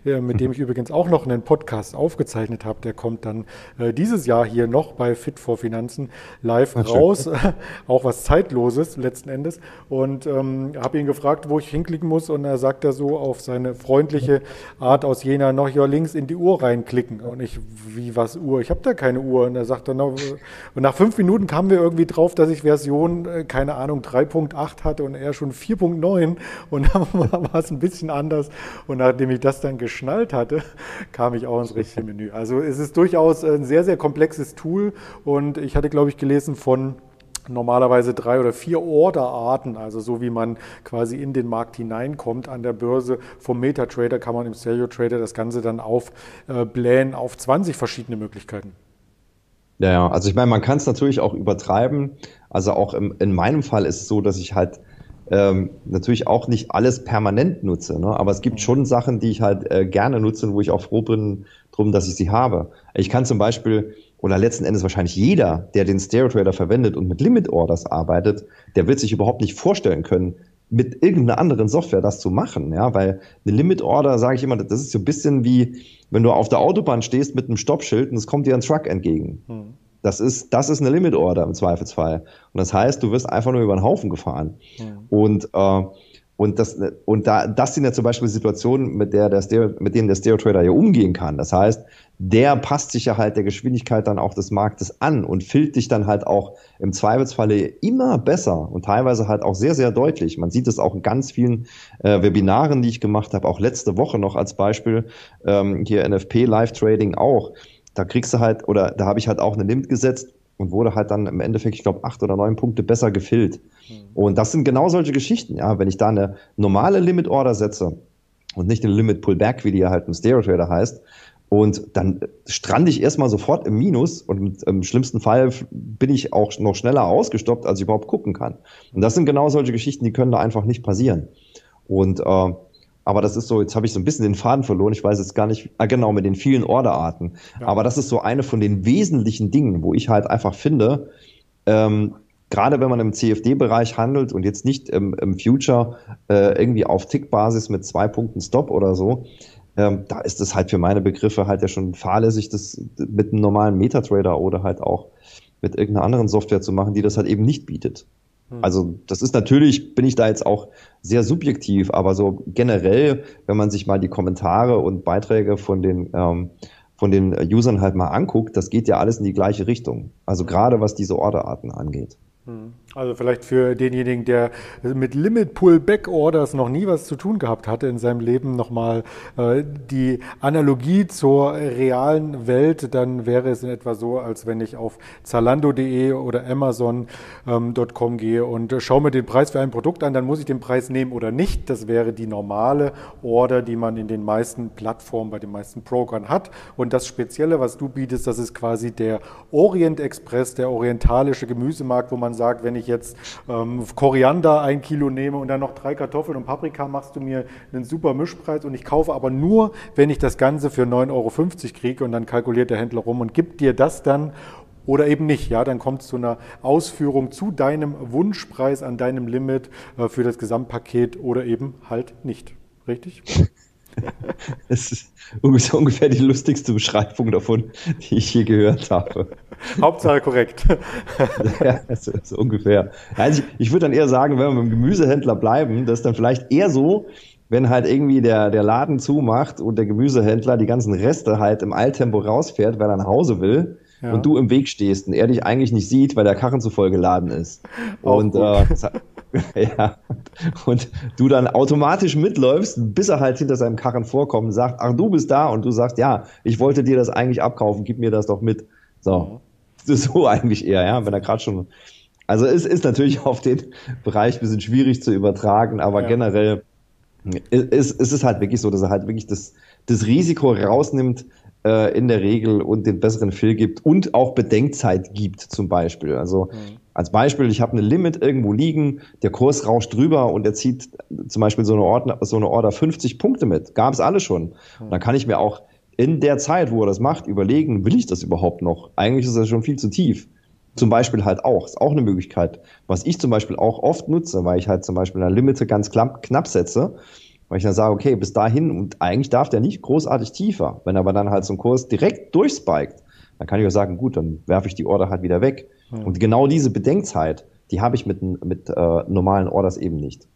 äh, mit dem ich übrigens auch noch einen Podcast aufgezeichnet habe. Der kommt dann äh, dieses Jahr hier noch bei Fit for Finanzen live Ach, raus. auch was Zeitloses letzten Endes. Und ähm, habe ihn gefragt, wo ich hinklicken muss. Und er sagt da so auf seine freundliche Art aus Jena noch hier links in die Uhr Reinklicken. Und ich, wie was Uhr? Ich habe da keine Uhr. Und er sagt dann, und nach fünf Minuten kamen wir irgendwie drauf, dass ich Version, äh, keine Ahnung, 3.8 hatte und er schon 4.9. Und dann war es ein bisschen anders. Und nachdem ich das dann geschnallt hatte, kam ich auch ins richtige Menü. Also es ist durchaus ein sehr, sehr komplexes Tool. Und ich hatte, glaube ich, gelesen von normalerweise drei oder vier Orderarten, also so wie man quasi in den Markt hineinkommt an der Börse. Vom MetaTrader kann man im Stereo Trader das Ganze dann aufblähen äh, auf 20 verschiedene Möglichkeiten. Ja, ja, also ich meine, man kann es natürlich auch übertreiben. Also auch im, in meinem Fall ist es so, dass ich halt ähm, natürlich auch nicht alles permanent nutze, ne? aber es gibt schon Sachen, die ich halt äh, gerne nutze und wo ich auch froh bin drum, dass ich sie habe. Ich kann zum Beispiel oder letzten Endes wahrscheinlich jeder, der den Stereo Trader verwendet und mit Limit Orders arbeitet, der wird sich überhaupt nicht vorstellen können, mit irgendeiner anderen Software das zu machen, ja, weil eine Limit Order, sage ich immer, das ist so ein bisschen wie, wenn du auf der Autobahn stehst mit einem Stoppschild und es kommt dir ein Truck entgegen. Hm. Das ist, das ist eine Limit Order im Zweifelsfall. Und das heißt, du wirst einfach nur über den Haufen gefahren. Hm. Und äh, und das, und da, das sind ja zum Beispiel Situationen, mit der der Stereo, mit denen der Stereo Trader ja umgehen kann. Das heißt, der passt sich ja halt der Geschwindigkeit dann auch des Marktes an und filtert dich dann halt auch im Zweifelsfalle immer besser und teilweise halt auch sehr, sehr deutlich. Man sieht es auch in ganz vielen äh, Webinaren, die ich gemacht habe, auch letzte Woche noch als Beispiel, ähm, hier NFP Live Trading auch. Da kriegst du halt, oder da habe ich halt auch eine Limit gesetzt und wurde halt dann im Endeffekt, ich glaube, acht oder neun Punkte besser gefüllt. Mhm. Und das sind genau solche Geschichten, ja. Wenn ich da eine normale Limit Order setze und nicht eine Limit Pullback, wie die ja halt im Stereo Trader heißt, und dann strande ich erstmal sofort im Minus und im schlimmsten Fall bin ich auch noch schneller ausgestoppt, als ich überhaupt gucken kann. Und das sind genau solche Geschichten, die können da einfach nicht passieren. Und äh, aber das ist so, jetzt habe ich so ein bisschen den Faden verloren. Ich weiß jetzt gar nicht, ah, genau, mit den vielen Orderarten. Ja. Aber das ist so eine von den wesentlichen Dingen, wo ich halt einfach finde, ähm, gerade wenn man im CFD-Bereich handelt und jetzt nicht im, im Future äh, irgendwie auf Tick-Basis mit zwei Punkten Stop oder so, ähm, da ist es halt für meine Begriffe halt ja schon fahrlässig, das mit einem normalen Metatrader oder halt auch mit irgendeiner anderen Software zu machen, die das halt eben nicht bietet. Hm. Also das ist natürlich, bin ich da jetzt auch sehr subjektiv, aber so generell, wenn man sich mal die Kommentare und Beiträge von den ähm, von den Usern halt mal anguckt, das geht ja alles in die gleiche Richtung. Also gerade was diese Orderarten angeht. Hm. Also vielleicht für denjenigen, der mit Limit Pull Back Orders noch nie was zu tun gehabt hatte in seinem Leben, nochmal äh, die Analogie zur realen Welt, dann wäre es in etwa so, als wenn ich auf Zalando.de oder Amazon.com gehe und schaue mir den Preis für ein Produkt an, dann muss ich den Preis nehmen oder nicht. Das wäre die normale Order, die man in den meisten Plattformen, bei den meisten Brokern hat. Und das Spezielle, was du bietest, das ist quasi der Orient Express, der orientalische Gemüsemarkt, wo man sagt, wenn ich ich jetzt ähm, Koriander ein Kilo nehme und dann noch drei Kartoffeln und Paprika, machst du mir einen super Mischpreis und ich kaufe aber nur, wenn ich das Ganze für 9,50 Euro kriege und dann kalkuliert der Händler rum und gibt dir das dann oder eben nicht. Ja, dann kommt es zu einer Ausführung zu deinem Wunschpreis an deinem Limit äh, für das Gesamtpaket oder eben halt nicht. Richtig? Das ist ungefähr die lustigste Beschreibung davon, die ich je gehört habe. Hauptsache korrekt. ja, so, so ungefähr. Also ich, ich würde dann eher sagen, wenn wir beim Gemüsehändler bleiben, das ist dann vielleicht eher so, wenn halt irgendwie der, der Laden zumacht und der Gemüsehändler die ganzen Reste halt im Eiltempo rausfährt, weil er nach Hause will ja. und du im Weg stehst und er dich eigentlich nicht sieht, weil der Karren zu voll geladen ist. Auch und äh, ja, und du dann automatisch mitläufst, bis er halt hinter seinem Karren vorkommt und sagt, ach, du bist da und du sagst, ja, ich wollte dir das eigentlich abkaufen, gib mir das doch mit. So, so eigentlich eher, ja, wenn er gerade schon. Also es ist natürlich auf den Bereich ein bisschen schwierig zu übertragen, aber ja. generell ist, ist es halt wirklich so, dass er halt wirklich das, das Risiko rausnimmt, äh, in der Regel und den besseren Fill gibt und auch Bedenkzeit gibt zum Beispiel. Also mhm. Als Beispiel, ich habe eine Limit irgendwo liegen, der Kurs rauscht drüber und er zieht zum Beispiel so eine Order, so eine Order 50 Punkte mit. Gab es alle schon. Mhm. dann kann ich mir auch in der Zeit, wo er das macht, überlegen, will ich das überhaupt noch? Eigentlich ist das schon viel zu tief. Zum Beispiel halt auch, ist auch eine Möglichkeit. Was ich zum Beispiel auch oft nutze, weil ich halt zum Beispiel eine Limite ganz knapp, knapp setze, weil ich dann sage, okay, bis dahin und eigentlich darf der nicht großartig tiefer. Wenn aber dann halt so ein Kurs direkt durchspiked, dann kann ich auch sagen, gut, dann werfe ich die Order halt wieder weg. Mhm. Und genau diese Bedenkzeit, die habe ich mit, mit äh, normalen Orders eben nicht.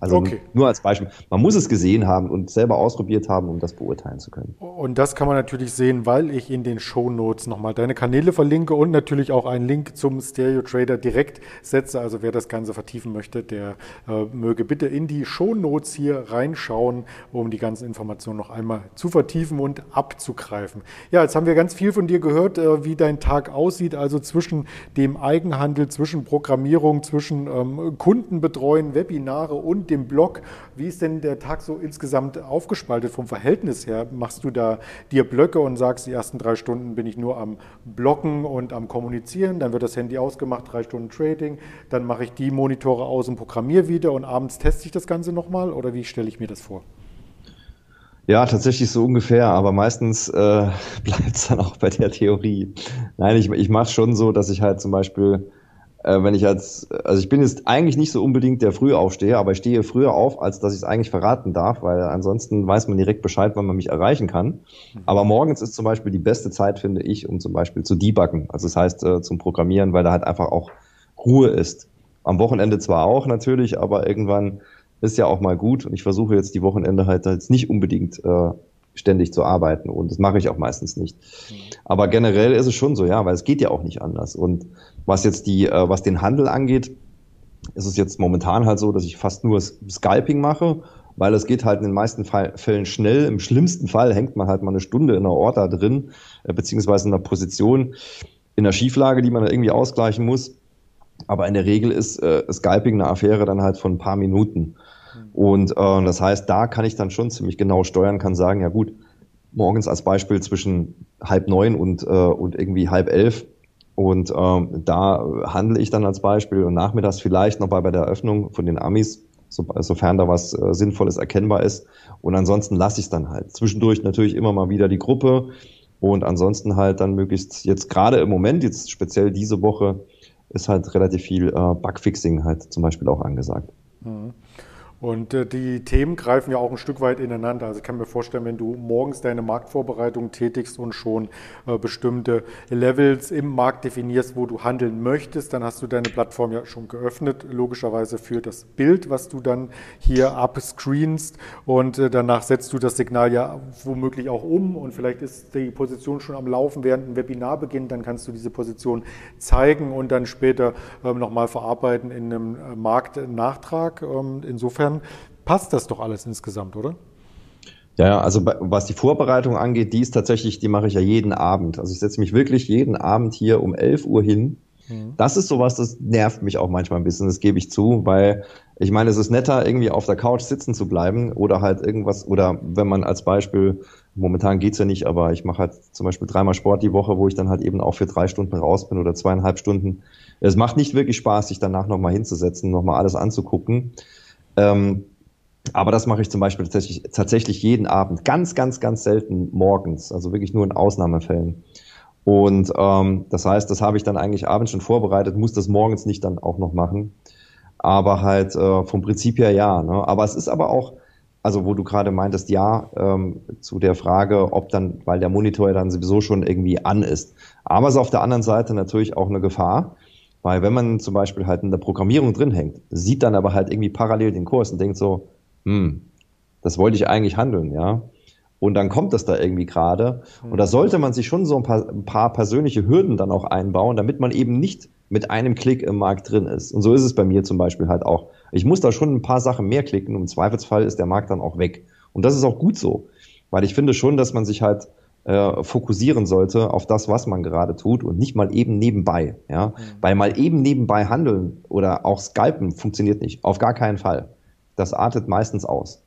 Also okay. nur als Beispiel. Man muss es gesehen haben und selber ausprobiert haben, um das beurteilen zu können. Und das kann man natürlich sehen, weil ich in den Show Notes nochmal deine Kanäle verlinke und natürlich auch einen Link zum Stereo Trader direkt setze. Also wer das Ganze vertiefen möchte, der äh, möge bitte in die Show Notes hier reinschauen, um die ganzen Informationen noch einmal zu vertiefen und abzugreifen. Ja, jetzt haben wir ganz viel von dir gehört, äh, wie dein Tag aussieht, also zwischen dem Eigenhandel, zwischen Programmierung, zwischen ähm, Kundenbetreuen, Webinare und dem Blog. Wie ist denn der Tag so insgesamt aufgespaltet vom Verhältnis her? Machst du da dir Blöcke und sagst, die ersten drei Stunden bin ich nur am Blocken und am Kommunizieren, dann wird das Handy ausgemacht, drei Stunden Trading, dann mache ich die Monitore aus und programmiere wieder und abends teste ich das Ganze nochmal oder wie stelle ich mir das vor? Ja, tatsächlich so ungefähr, aber meistens äh, bleibt es dann auch bei der Theorie. Nein, ich, ich mache schon so, dass ich halt zum Beispiel äh, wenn ich als, also ich bin jetzt eigentlich nicht so unbedingt der Frühaufsteher, aber ich stehe früher auf, als dass ich es eigentlich verraten darf, weil ansonsten weiß man direkt Bescheid, wann man mich erreichen kann. Mhm. Aber morgens ist zum Beispiel die beste Zeit, finde ich, um zum Beispiel zu debuggen, also das heißt äh, zum Programmieren, weil da halt einfach auch Ruhe ist. Am Wochenende zwar auch natürlich, aber irgendwann ist ja auch mal gut und ich versuche jetzt die Wochenende halt jetzt nicht unbedingt äh, ständig zu arbeiten und das mache ich auch meistens nicht. Mhm. Aber generell ist es schon so, ja, weil es geht ja auch nicht anders und was jetzt die, äh, was den Handel angeht, ist es jetzt momentan halt so, dass ich fast nur Scalping mache, weil es geht halt in den meisten Fällen schnell. Im schlimmsten Fall hängt man halt mal eine Stunde in einer Order drin, äh, beziehungsweise in einer Position, in einer Schieflage, die man irgendwie ausgleichen muss. Aber in der Regel ist äh, Scalping eine Affäre dann halt von ein paar Minuten. Und äh, das heißt, da kann ich dann schon ziemlich genau steuern, kann sagen, ja gut, morgens als Beispiel zwischen halb neun und, äh, und irgendwie halb elf und ähm, da handle ich dann als Beispiel und nachmittags vielleicht noch bei, bei der Eröffnung von den Amis, so, sofern da was äh, Sinnvolles erkennbar ist. Und ansonsten lasse ich es dann halt. Zwischendurch natürlich immer mal wieder die Gruppe und ansonsten halt dann möglichst jetzt gerade im Moment, jetzt speziell diese Woche, ist halt relativ viel äh, Bugfixing halt zum Beispiel auch angesagt. Mhm. Und äh, die Themen greifen ja auch ein Stück weit ineinander. Also ich kann mir vorstellen, wenn du morgens deine Marktvorbereitung tätigst und schon äh, bestimmte Levels im Markt definierst, wo du handeln möchtest, dann hast du deine Plattform ja schon geöffnet, logischerweise für das Bild, was du dann hier abscreenst. Und äh, danach setzt du das Signal ja womöglich auch um und vielleicht ist die Position schon am Laufen, während ein Webinar beginnt. Dann kannst du diese Position zeigen und dann später ähm, nochmal verarbeiten in einem Marktnachtrag. Ähm, insofern insofern passt das doch alles insgesamt, oder? Ja, also was die Vorbereitung angeht, die ist tatsächlich, die mache ich ja jeden Abend. Also ich setze mich wirklich jeden Abend hier um 11 Uhr hin. Mhm. Das ist sowas, das nervt mich auch manchmal ein bisschen, das gebe ich zu, weil ich meine, es ist netter, irgendwie auf der Couch sitzen zu bleiben oder halt irgendwas, oder wenn man als Beispiel, momentan geht's ja nicht, aber ich mache halt zum Beispiel dreimal Sport die Woche, wo ich dann halt eben auch für drei Stunden raus bin oder zweieinhalb Stunden. Es macht nicht wirklich Spaß, sich danach nochmal hinzusetzen, nochmal alles anzugucken. Ähm, aber das mache ich zum Beispiel tatsächlich, tatsächlich jeden Abend, ganz, ganz, ganz selten morgens, also wirklich nur in Ausnahmefällen. Und ähm, das heißt, das habe ich dann eigentlich abends schon vorbereitet, muss das morgens nicht dann auch noch machen. Aber halt äh, vom Prinzip her ja. Ne? Aber es ist aber auch, also wo du gerade meintest, ja, ähm, zu der Frage, ob dann, weil der Monitor ja dann sowieso schon irgendwie an ist. Aber es ist auf der anderen Seite natürlich auch eine Gefahr, weil wenn man zum Beispiel halt in der Programmierung drin hängt, sieht dann aber halt irgendwie parallel den Kurs und denkt so, hm, das wollte ich eigentlich handeln, ja. Und dann kommt das da irgendwie gerade. Und da sollte man sich schon so ein paar, ein paar persönliche Hürden dann auch einbauen, damit man eben nicht mit einem Klick im Markt drin ist. Und so ist es bei mir zum Beispiel halt auch. Ich muss da schon ein paar Sachen mehr klicken und im Zweifelsfall ist der Markt dann auch weg. Und das ist auch gut so. Weil ich finde schon, dass man sich halt äh, fokussieren sollte auf das, was man gerade tut und nicht mal eben nebenbei. Ja? Mhm. Weil mal eben nebenbei handeln oder auch Skypen funktioniert nicht. Auf gar keinen Fall. Das artet meistens aus.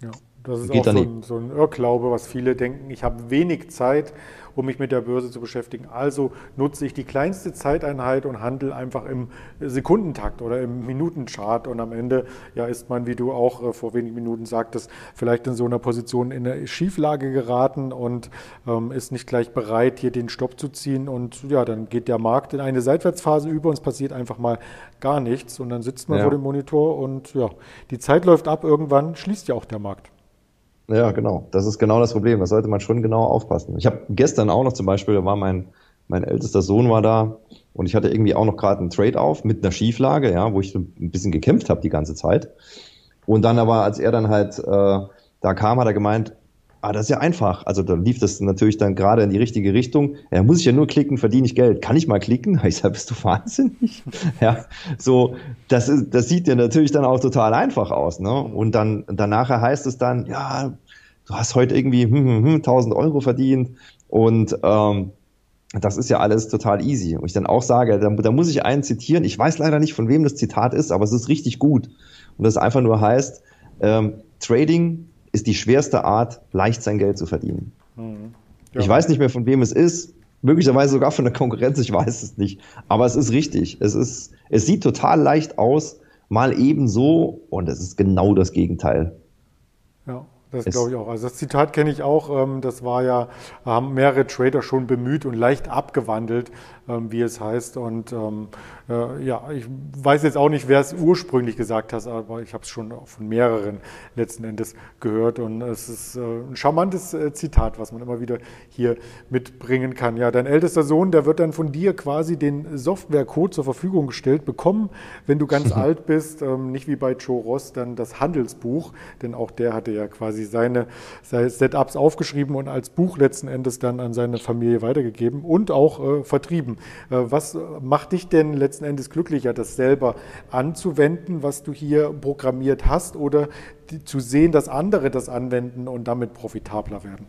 Ja, das ist Geht auch so ein, so ein Irrglaube, was viele denken. Ich habe wenig Zeit um mich mit der Börse zu beschäftigen. Also nutze ich die kleinste Zeiteinheit und handle einfach im Sekundentakt oder im Minutenchart und am Ende ja, ist man, wie du auch äh, vor wenigen Minuten sagtest, vielleicht in so einer Position in eine Schieflage geraten und ähm, ist nicht gleich bereit, hier den Stopp zu ziehen und ja, dann geht der Markt in eine Seitwärtsphase über und es passiert einfach mal gar nichts und dann sitzt man ja. vor dem Monitor und ja, die Zeit läuft ab, irgendwann schließt ja auch der Markt. Ja, genau. Das ist genau das Problem. Da sollte man schon genau aufpassen. Ich habe gestern auch noch zum Beispiel, da war mein, mein ältester Sohn war da und ich hatte irgendwie auch noch gerade einen Trade auf mit einer Schieflage, ja, wo ich ein bisschen gekämpft habe die ganze Zeit. Und dann aber, als er dann halt äh, da kam, hat er gemeint, ah, das ist ja einfach. Also da lief das natürlich dann gerade in die richtige Richtung. Ja, muss ich ja nur klicken, verdiene ich Geld. Kann ich mal klicken? Ich sage, bist du wahnsinnig? ja, so, das, ist, das sieht ja natürlich dann auch total einfach aus. Ne? Und dann danach heißt es dann, ja, du hast heute irgendwie hm, hm, hm, 1000 Euro verdient und ähm, das ist ja alles total easy. Und ich dann auch sage, da, da muss ich einen zitieren. Ich weiß leider nicht, von wem das Zitat ist, aber es ist richtig gut. Und das einfach nur heißt, ähm, Trading ist die schwerste Art, leicht sein Geld zu verdienen. Mhm. Ja. Ich weiß nicht mehr, von wem es ist. Möglicherweise sogar von der Konkurrenz, ich weiß es nicht. Aber es ist richtig. Es ist, es sieht total leicht aus, mal eben so, und es ist genau das Gegenteil. Das glaube ich auch. Also das Zitat kenne ich auch. Ähm, das war ja, haben mehrere Trader schon bemüht und leicht abgewandelt, ähm, wie es heißt. Und ähm, äh, ja, ich weiß jetzt auch nicht, wer es ursprünglich gesagt hat, aber ich habe es schon von mehreren letzten Endes gehört. Und es ist äh, ein charmantes äh, Zitat, was man immer wieder hier mitbringen kann. Ja, dein ältester Sohn, der wird dann von dir quasi den Softwarecode zur Verfügung gestellt bekommen, wenn du ganz alt bist. Nicht wie bei Joe Ross dann das Handelsbuch, denn auch der hatte ja quasi seine, seine Setups aufgeschrieben und als Buch letzten Endes dann an seine Familie weitergegeben und auch äh, vertrieben. Äh, was macht dich denn letzten Endes glücklicher, das selber anzuwenden, was du hier programmiert hast, oder die, zu sehen, dass andere das anwenden und damit profitabler werden?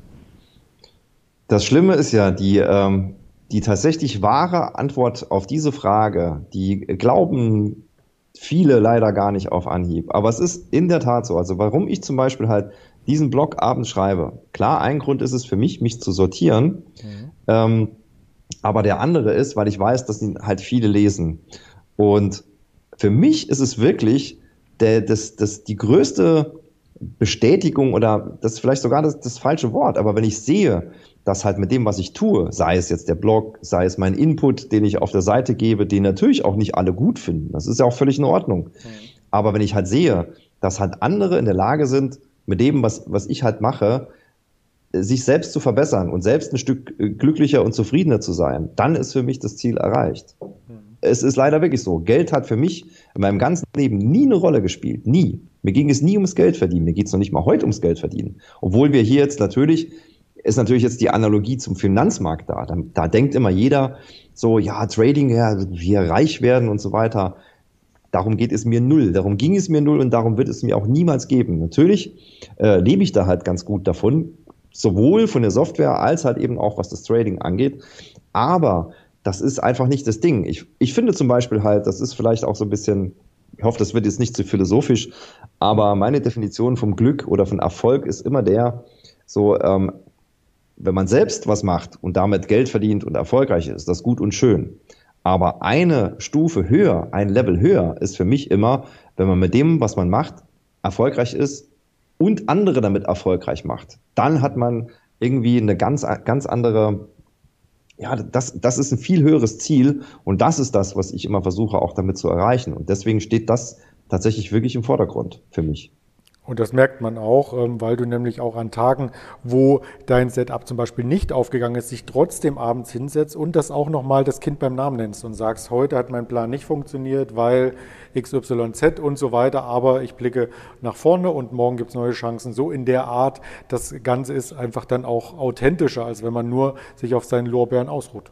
Das Schlimme ist ja, die, ähm, die tatsächlich wahre Antwort auf diese Frage, die glauben viele leider gar nicht auf Anhieb. Aber es ist in der Tat so. Also warum ich zum Beispiel halt diesen Blog abends schreibe. Klar, ein Grund ist es für mich, mich zu sortieren. Mhm. Ähm, aber der andere ist, weil ich weiß, dass ihn halt viele lesen. Und für mich ist es wirklich der, das, das, die größte Bestätigung oder das ist vielleicht sogar das, das falsche Wort, aber wenn ich sehe, dass halt mit dem, was ich tue, sei es jetzt der Blog, sei es mein Input, den ich auf der Seite gebe, den natürlich auch nicht alle gut finden, das ist ja auch völlig in Ordnung. Mhm. Aber wenn ich halt sehe, dass halt andere in der Lage sind, mit dem, was, was ich halt mache, sich selbst zu verbessern und selbst ein Stück äh, glücklicher und zufriedener zu sein, dann ist für mich das Ziel erreicht. Mhm. Es ist leider wirklich so. Geld hat für mich in meinem ganzen Leben nie eine Rolle gespielt. Nie. Mir ging es nie ums Geld verdienen. Mir geht es noch nicht mal heute ums Geld verdienen. Obwohl wir hier jetzt natürlich, ist natürlich jetzt die Analogie zum Finanzmarkt da. Da, da denkt immer jeder so, ja, Trading, ja, wir reich werden und so weiter. Darum geht es mir null. Darum ging es mir null und darum wird es mir auch niemals geben. Natürlich äh, lebe ich da halt ganz gut davon, sowohl von der Software als halt eben auch was das Trading angeht. Aber das ist einfach nicht das Ding. Ich, ich finde zum Beispiel halt, das ist vielleicht auch so ein bisschen, ich hoffe, das wird jetzt nicht zu philosophisch, aber meine Definition vom Glück oder von Erfolg ist immer der, so, ähm, wenn man selbst was macht und damit Geld verdient und erfolgreich ist, das gut und schön. Aber eine Stufe höher, ein Level höher ist für mich immer, wenn man mit dem, was man macht, erfolgreich ist und andere damit erfolgreich macht, dann hat man irgendwie eine ganz, ganz andere, ja, das, das ist ein viel höheres Ziel und das ist das, was ich immer versuche auch damit zu erreichen. Und deswegen steht das tatsächlich wirklich im Vordergrund für mich. Und das merkt man auch, ähm, weil du nämlich auch an Tagen, wo dein Setup zum Beispiel nicht aufgegangen ist, sich trotzdem abends hinsetzt und das auch nochmal das Kind beim Namen nennst und sagst, heute hat mein Plan nicht funktioniert, weil XYZ und so weiter, aber ich blicke nach vorne und morgen gibt es neue Chancen. So in der Art, das Ganze ist einfach dann auch authentischer, als wenn man nur sich auf seinen Lorbeeren ausruht.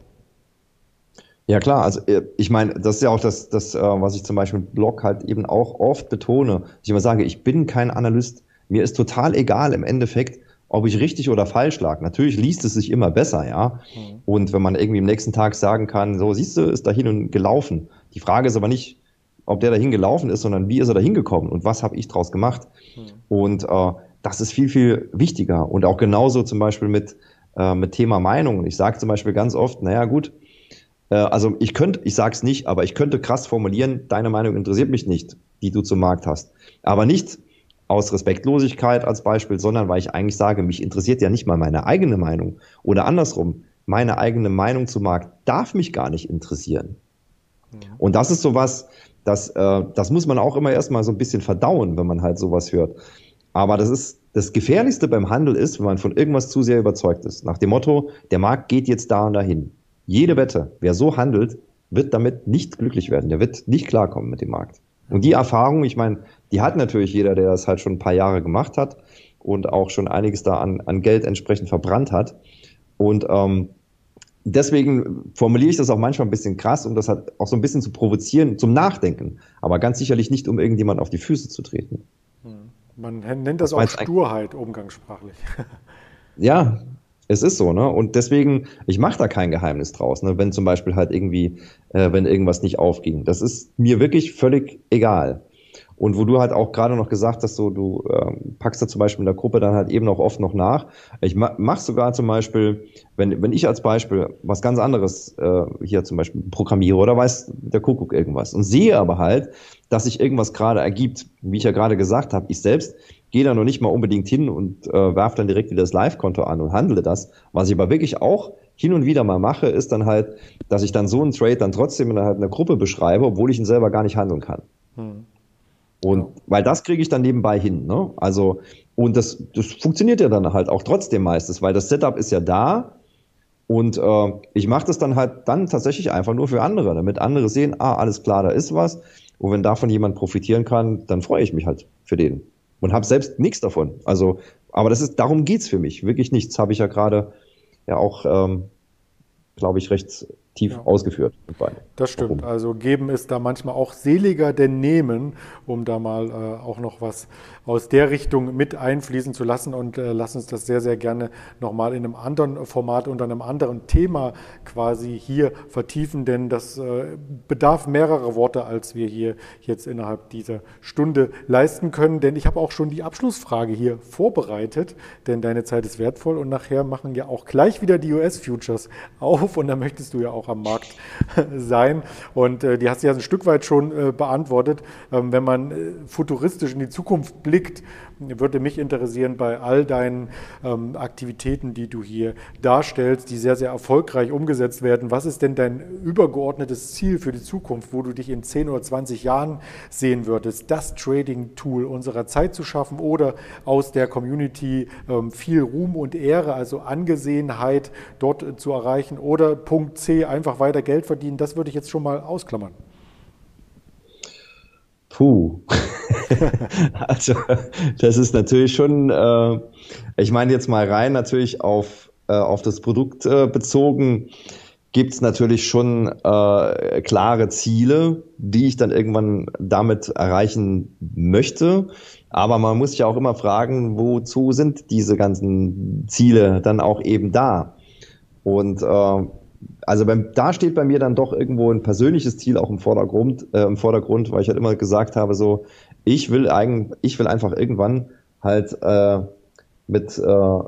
Ja klar, also äh, ich meine, das ist ja auch das, das, äh, was ich zum Beispiel im Blog halt eben auch oft betone. Ich immer sage, ich bin kein Analyst. Mir ist total egal im Endeffekt, ob ich richtig oder falsch lag. Natürlich liest es sich immer besser, ja. Mhm. Und wenn man irgendwie am nächsten Tag sagen kann, so siehst du, ist dahin und gelaufen. Die Frage ist aber nicht, ob der dahin gelaufen ist, sondern wie ist er dahin gekommen und was habe ich draus gemacht. Mhm. Und äh, das ist viel, viel wichtiger. Und auch genauso zum Beispiel mit, äh, mit Thema Meinung. Ich sage zum Beispiel ganz oft, naja gut, also ich könnte, ich sage es nicht, aber ich könnte krass formulieren, deine Meinung interessiert mich nicht, die du zum Markt hast. Aber nicht aus Respektlosigkeit als Beispiel, sondern weil ich eigentlich sage, mich interessiert ja nicht mal meine eigene Meinung. Oder andersrum, meine eigene Meinung zum Markt darf mich gar nicht interessieren. Ja. Und das ist sowas, das, äh, das muss man auch immer erstmal so ein bisschen verdauen, wenn man halt sowas hört. Aber das ist das Gefährlichste beim Handel ist, wenn man von irgendwas zu sehr überzeugt ist. Nach dem Motto, der Markt geht jetzt da und dahin. Jede Wette, wer so handelt, wird damit nicht glücklich werden. Der wird nicht klarkommen mit dem Markt. Und die Erfahrung, ich meine, die hat natürlich jeder, der das halt schon ein paar Jahre gemacht hat und auch schon einiges da an, an Geld entsprechend verbrannt hat. Und ähm, deswegen formuliere ich das auch manchmal ein bisschen krass, um das halt auch so ein bisschen zu provozieren, zum Nachdenken. Aber ganz sicherlich nicht, um irgendjemand auf die Füße zu treten. Hm. Man nennt das auch Sturheit umgangssprachlich. Ja, es ist so, ne? Und deswegen, ich mache da kein Geheimnis draus, ne? Wenn zum Beispiel halt irgendwie, äh, wenn irgendwas nicht aufging. Das ist mir wirklich völlig egal. Und wo du halt auch gerade noch gesagt hast, so du ähm, packst da zum Beispiel in der Gruppe dann halt eben auch oft noch nach. Ich ma mach sogar zum Beispiel, wenn, wenn ich als Beispiel was ganz anderes äh, hier zum Beispiel programmiere oder weiß der Kuckuck irgendwas und sehe aber halt, dass sich irgendwas gerade ergibt, wie ich ja gerade gesagt habe, ich selbst gehe da noch nicht mal unbedingt hin und äh, werfe dann direkt wieder das Live-Konto an und handle das. Was ich aber wirklich auch hin und wieder mal mache, ist dann halt, dass ich dann so einen Trade dann trotzdem innerhalb einer Gruppe beschreibe, obwohl ich ihn selber gar nicht handeln kann. Hm. Und ja. weil das kriege ich dann nebenbei hin. Ne? Also, und das, das funktioniert ja dann halt auch trotzdem meistens, weil das Setup ist ja da. Und äh, ich mache das dann halt dann tatsächlich einfach nur für andere, damit andere sehen, ah, alles klar, da ist was. Und wenn davon jemand profitieren kann, dann freue ich mich halt für den. Und habe selbst nichts davon. Also, aber das ist, darum geht's für mich. Wirklich nichts. Habe ich ja gerade ja auch, ähm, glaube ich, recht tief ja. ausgeführt. Das stimmt. Warum? Also geben ist da manchmal auch seliger denn nehmen, um da mal äh, auch noch was aus der Richtung mit einfließen zu lassen und äh, lass uns das sehr, sehr gerne nochmal in einem anderen Format unter einem anderen Thema quasi hier vertiefen, denn das äh, bedarf mehrerer Worte, als wir hier jetzt innerhalb dieser Stunde leisten können, denn ich habe auch schon die Abschlussfrage hier vorbereitet, denn deine Zeit ist wertvoll und nachher machen ja auch gleich wieder die US-Futures auf und da möchtest du ja auch am Markt sein und äh, die hast du ja ein Stück weit schon äh, beantwortet. Ähm, wenn man äh, futuristisch in die Zukunft blickt. Würde mich interessieren bei all deinen ähm, Aktivitäten, die du hier darstellst, die sehr, sehr erfolgreich umgesetzt werden. Was ist denn dein übergeordnetes Ziel für die Zukunft, wo du dich in 10 oder 20 Jahren sehen würdest, das Trading-Tool unserer Zeit zu schaffen oder aus der Community ähm, viel Ruhm und Ehre, also Angesehenheit dort äh, zu erreichen oder Punkt C, einfach weiter Geld verdienen? Das würde ich jetzt schon mal ausklammern. Puh. also, das ist natürlich schon, äh, ich meine jetzt mal rein natürlich auf, äh, auf das Produkt äh, bezogen, gibt es natürlich schon äh, klare Ziele, die ich dann irgendwann damit erreichen möchte. Aber man muss sich ja auch immer fragen, wozu sind diese ganzen Ziele dann auch eben da? Und äh, also beim, da steht bei mir dann doch irgendwo ein persönliches Ziel auch im Vordergrund, äh, im Vordergrund, weil ich halt immer gesagt habe, so, ich will eigentlich, ich will einfach irgendwann halt äh, mit äh,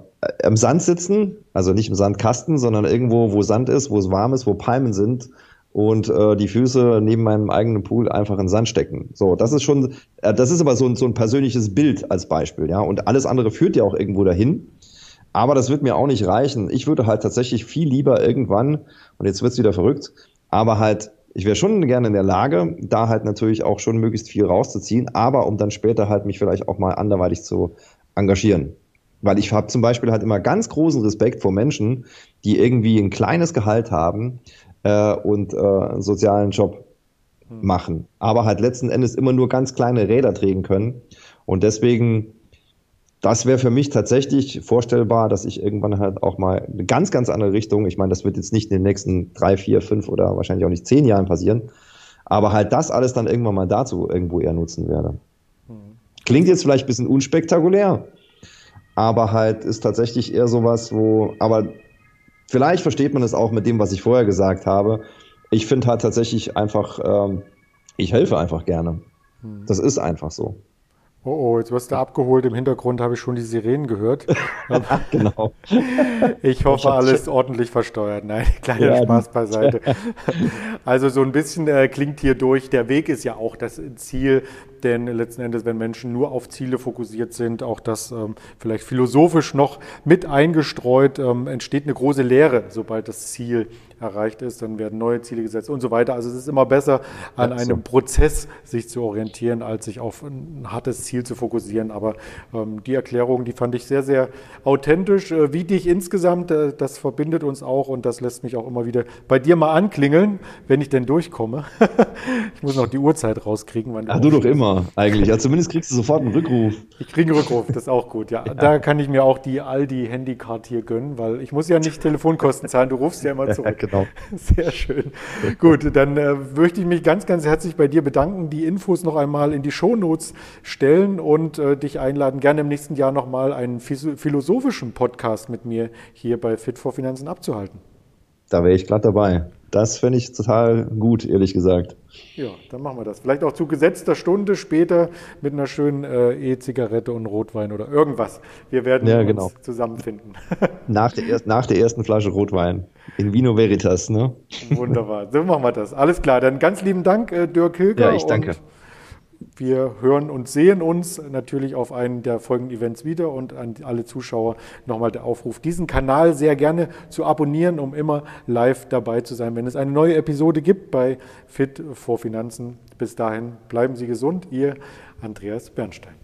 im Sand sitzen, also nicht im Sandkasten, sondern irgendwo, wo Sand ist, wo es warm ist, wo Palmen sind und äh, die Füße neben meinem eigenen Pool einfach in Sand stecken. So, das ist schon, äh, das ist aber so, so ein persönliches Bild als Beispiel, ja. Und alles andere führt ja auch irgendwo dahin. Aber das wird mir auch nicht reichen. Ich würde halt tatsächlich viel lieber irgendwann, und jetzt wird's wieder verrückt, aber halt, ich wäre schon gerne in der Lage, da halt natürlich auch schon möglichst viel rauszuziehen, aber um dann später halt mich vielleicht auch mal anderweitig zu engagieren. Weil ich habe zum Beispiel halt immer ganz großen Respekt vor Menschen, die irgendwie ein kleines Gehalt haben äh, und äh, einen sozialen Job hm. machen, aber halt letzten Endes immer nur ganz kleine Räder drehen können. Und deswegen das wäre für mich tatsächlich vorstellbar, dass ich irgendwann halt auch mal eine ganz, ganz andere Richtung, ich meine, das wird jetzt nicht in den nächsten drei, vier, fünf oder wahrscheinlich auch nicht zehn Jahren passieren, aber halt das alles dann irgendwann mal dazu irgendwo eher nutzen werde. Klingt jetzt vielleicht ein bisschen unspektakulär, aber halt ist tatsächlich eher sowas, wo, aber vielleicht versteht man es auch mit dem, was ich vorher gesagt habe. Ich finde halt tatsächlich einfach, ähm, ich helfe einfach gerne. Hm. Das ist einfach so. Oh, oh, jetzt wirst du abgeholt. Im Hintergrund habe ich schon die Sirenen gehört. genau. Ich hoffe, alles ordentlich versteuert. Nein, kleiner ja, Spaß beiseite. Also so ein bisschen äh, klingt hier durch, der Weg ist ja auch das Ziel, denn letzten Endes, wenn Menschen nur auf Ziele fokussiert sind, auch das ähm, vielleicht philosophisch noch mit eingestreut, ähm, entsteht eine große Leere, sobald das Ziel erreicht ist, dann werden neue Ziele gesetzt und so weiter. Also es ist immer besser, an ja, so. einem Prozess sich zu orientieren, als sich auf ein hartes Ziel zu fokussieren. Aber ähm, die Erklärung, die fand ich sehr, sehr authentisch. Äh, wie dich insgesamt, äh, das verbindet uns auch und das lässt mich auch immer wieder bei dir mal anklingeln, wenn ich denn durchkomme. ich muss noch die Uhrzeit rauskriegen. Wann du Ach, du doch immer eigentlich. Ja, zumindest kriegst du sofort einen Rückruf. Ich kriege einen Rückruf, das ist auch gut. Ja. ja. Da kann ich mir auch die Aldi Handycard hier gönnen, weil ich muss ja nicht Telefonkosten zahlen. Du rufst ja immer zurück. Ja, genau. Sehr schön. Gut, dann äh, möchte ich mich ganz, ganz herzlich bei dir bedanken, die Infos noch einmal in die Shownotes stellen und äh, dich einladen, gerne im nächsten Jahr nochmal einen philosophischen Podcast mit mir hier bei Fit for Finanzen abzuhalten. Da wäre ich glatt dabei. Das fände ich total gut, ehrlich gesagt. Ja, dann machen wir das. Vielleicht auch zu gesetzter Stunde später mit einer schönen äh, E-Zigarette und Rotwein oder irgendwas. Wir werden ja, genau. uns zusammenfinden. Nach der, nach der ersten Flasche Rotwein. In Vino Veritas, ne? Wunderbar. So machen wir das. Alles klar. Dann ganz lieben Dank, äh, Dirk Hilger. Ja, ich danke. Wir hören und sehen uns natürlich auf einen der folgenden Events wieder und an alle Zuschauer nochmal der Aufruf, diesen Kanal sehr gerne zu abonnieren, um immer live dabei zu sein, wenn es eine neue Episode gibt bei Fit vor Finanzen. Bis dahin bleiben Sie gesund, Ihr Andreas Bernstein.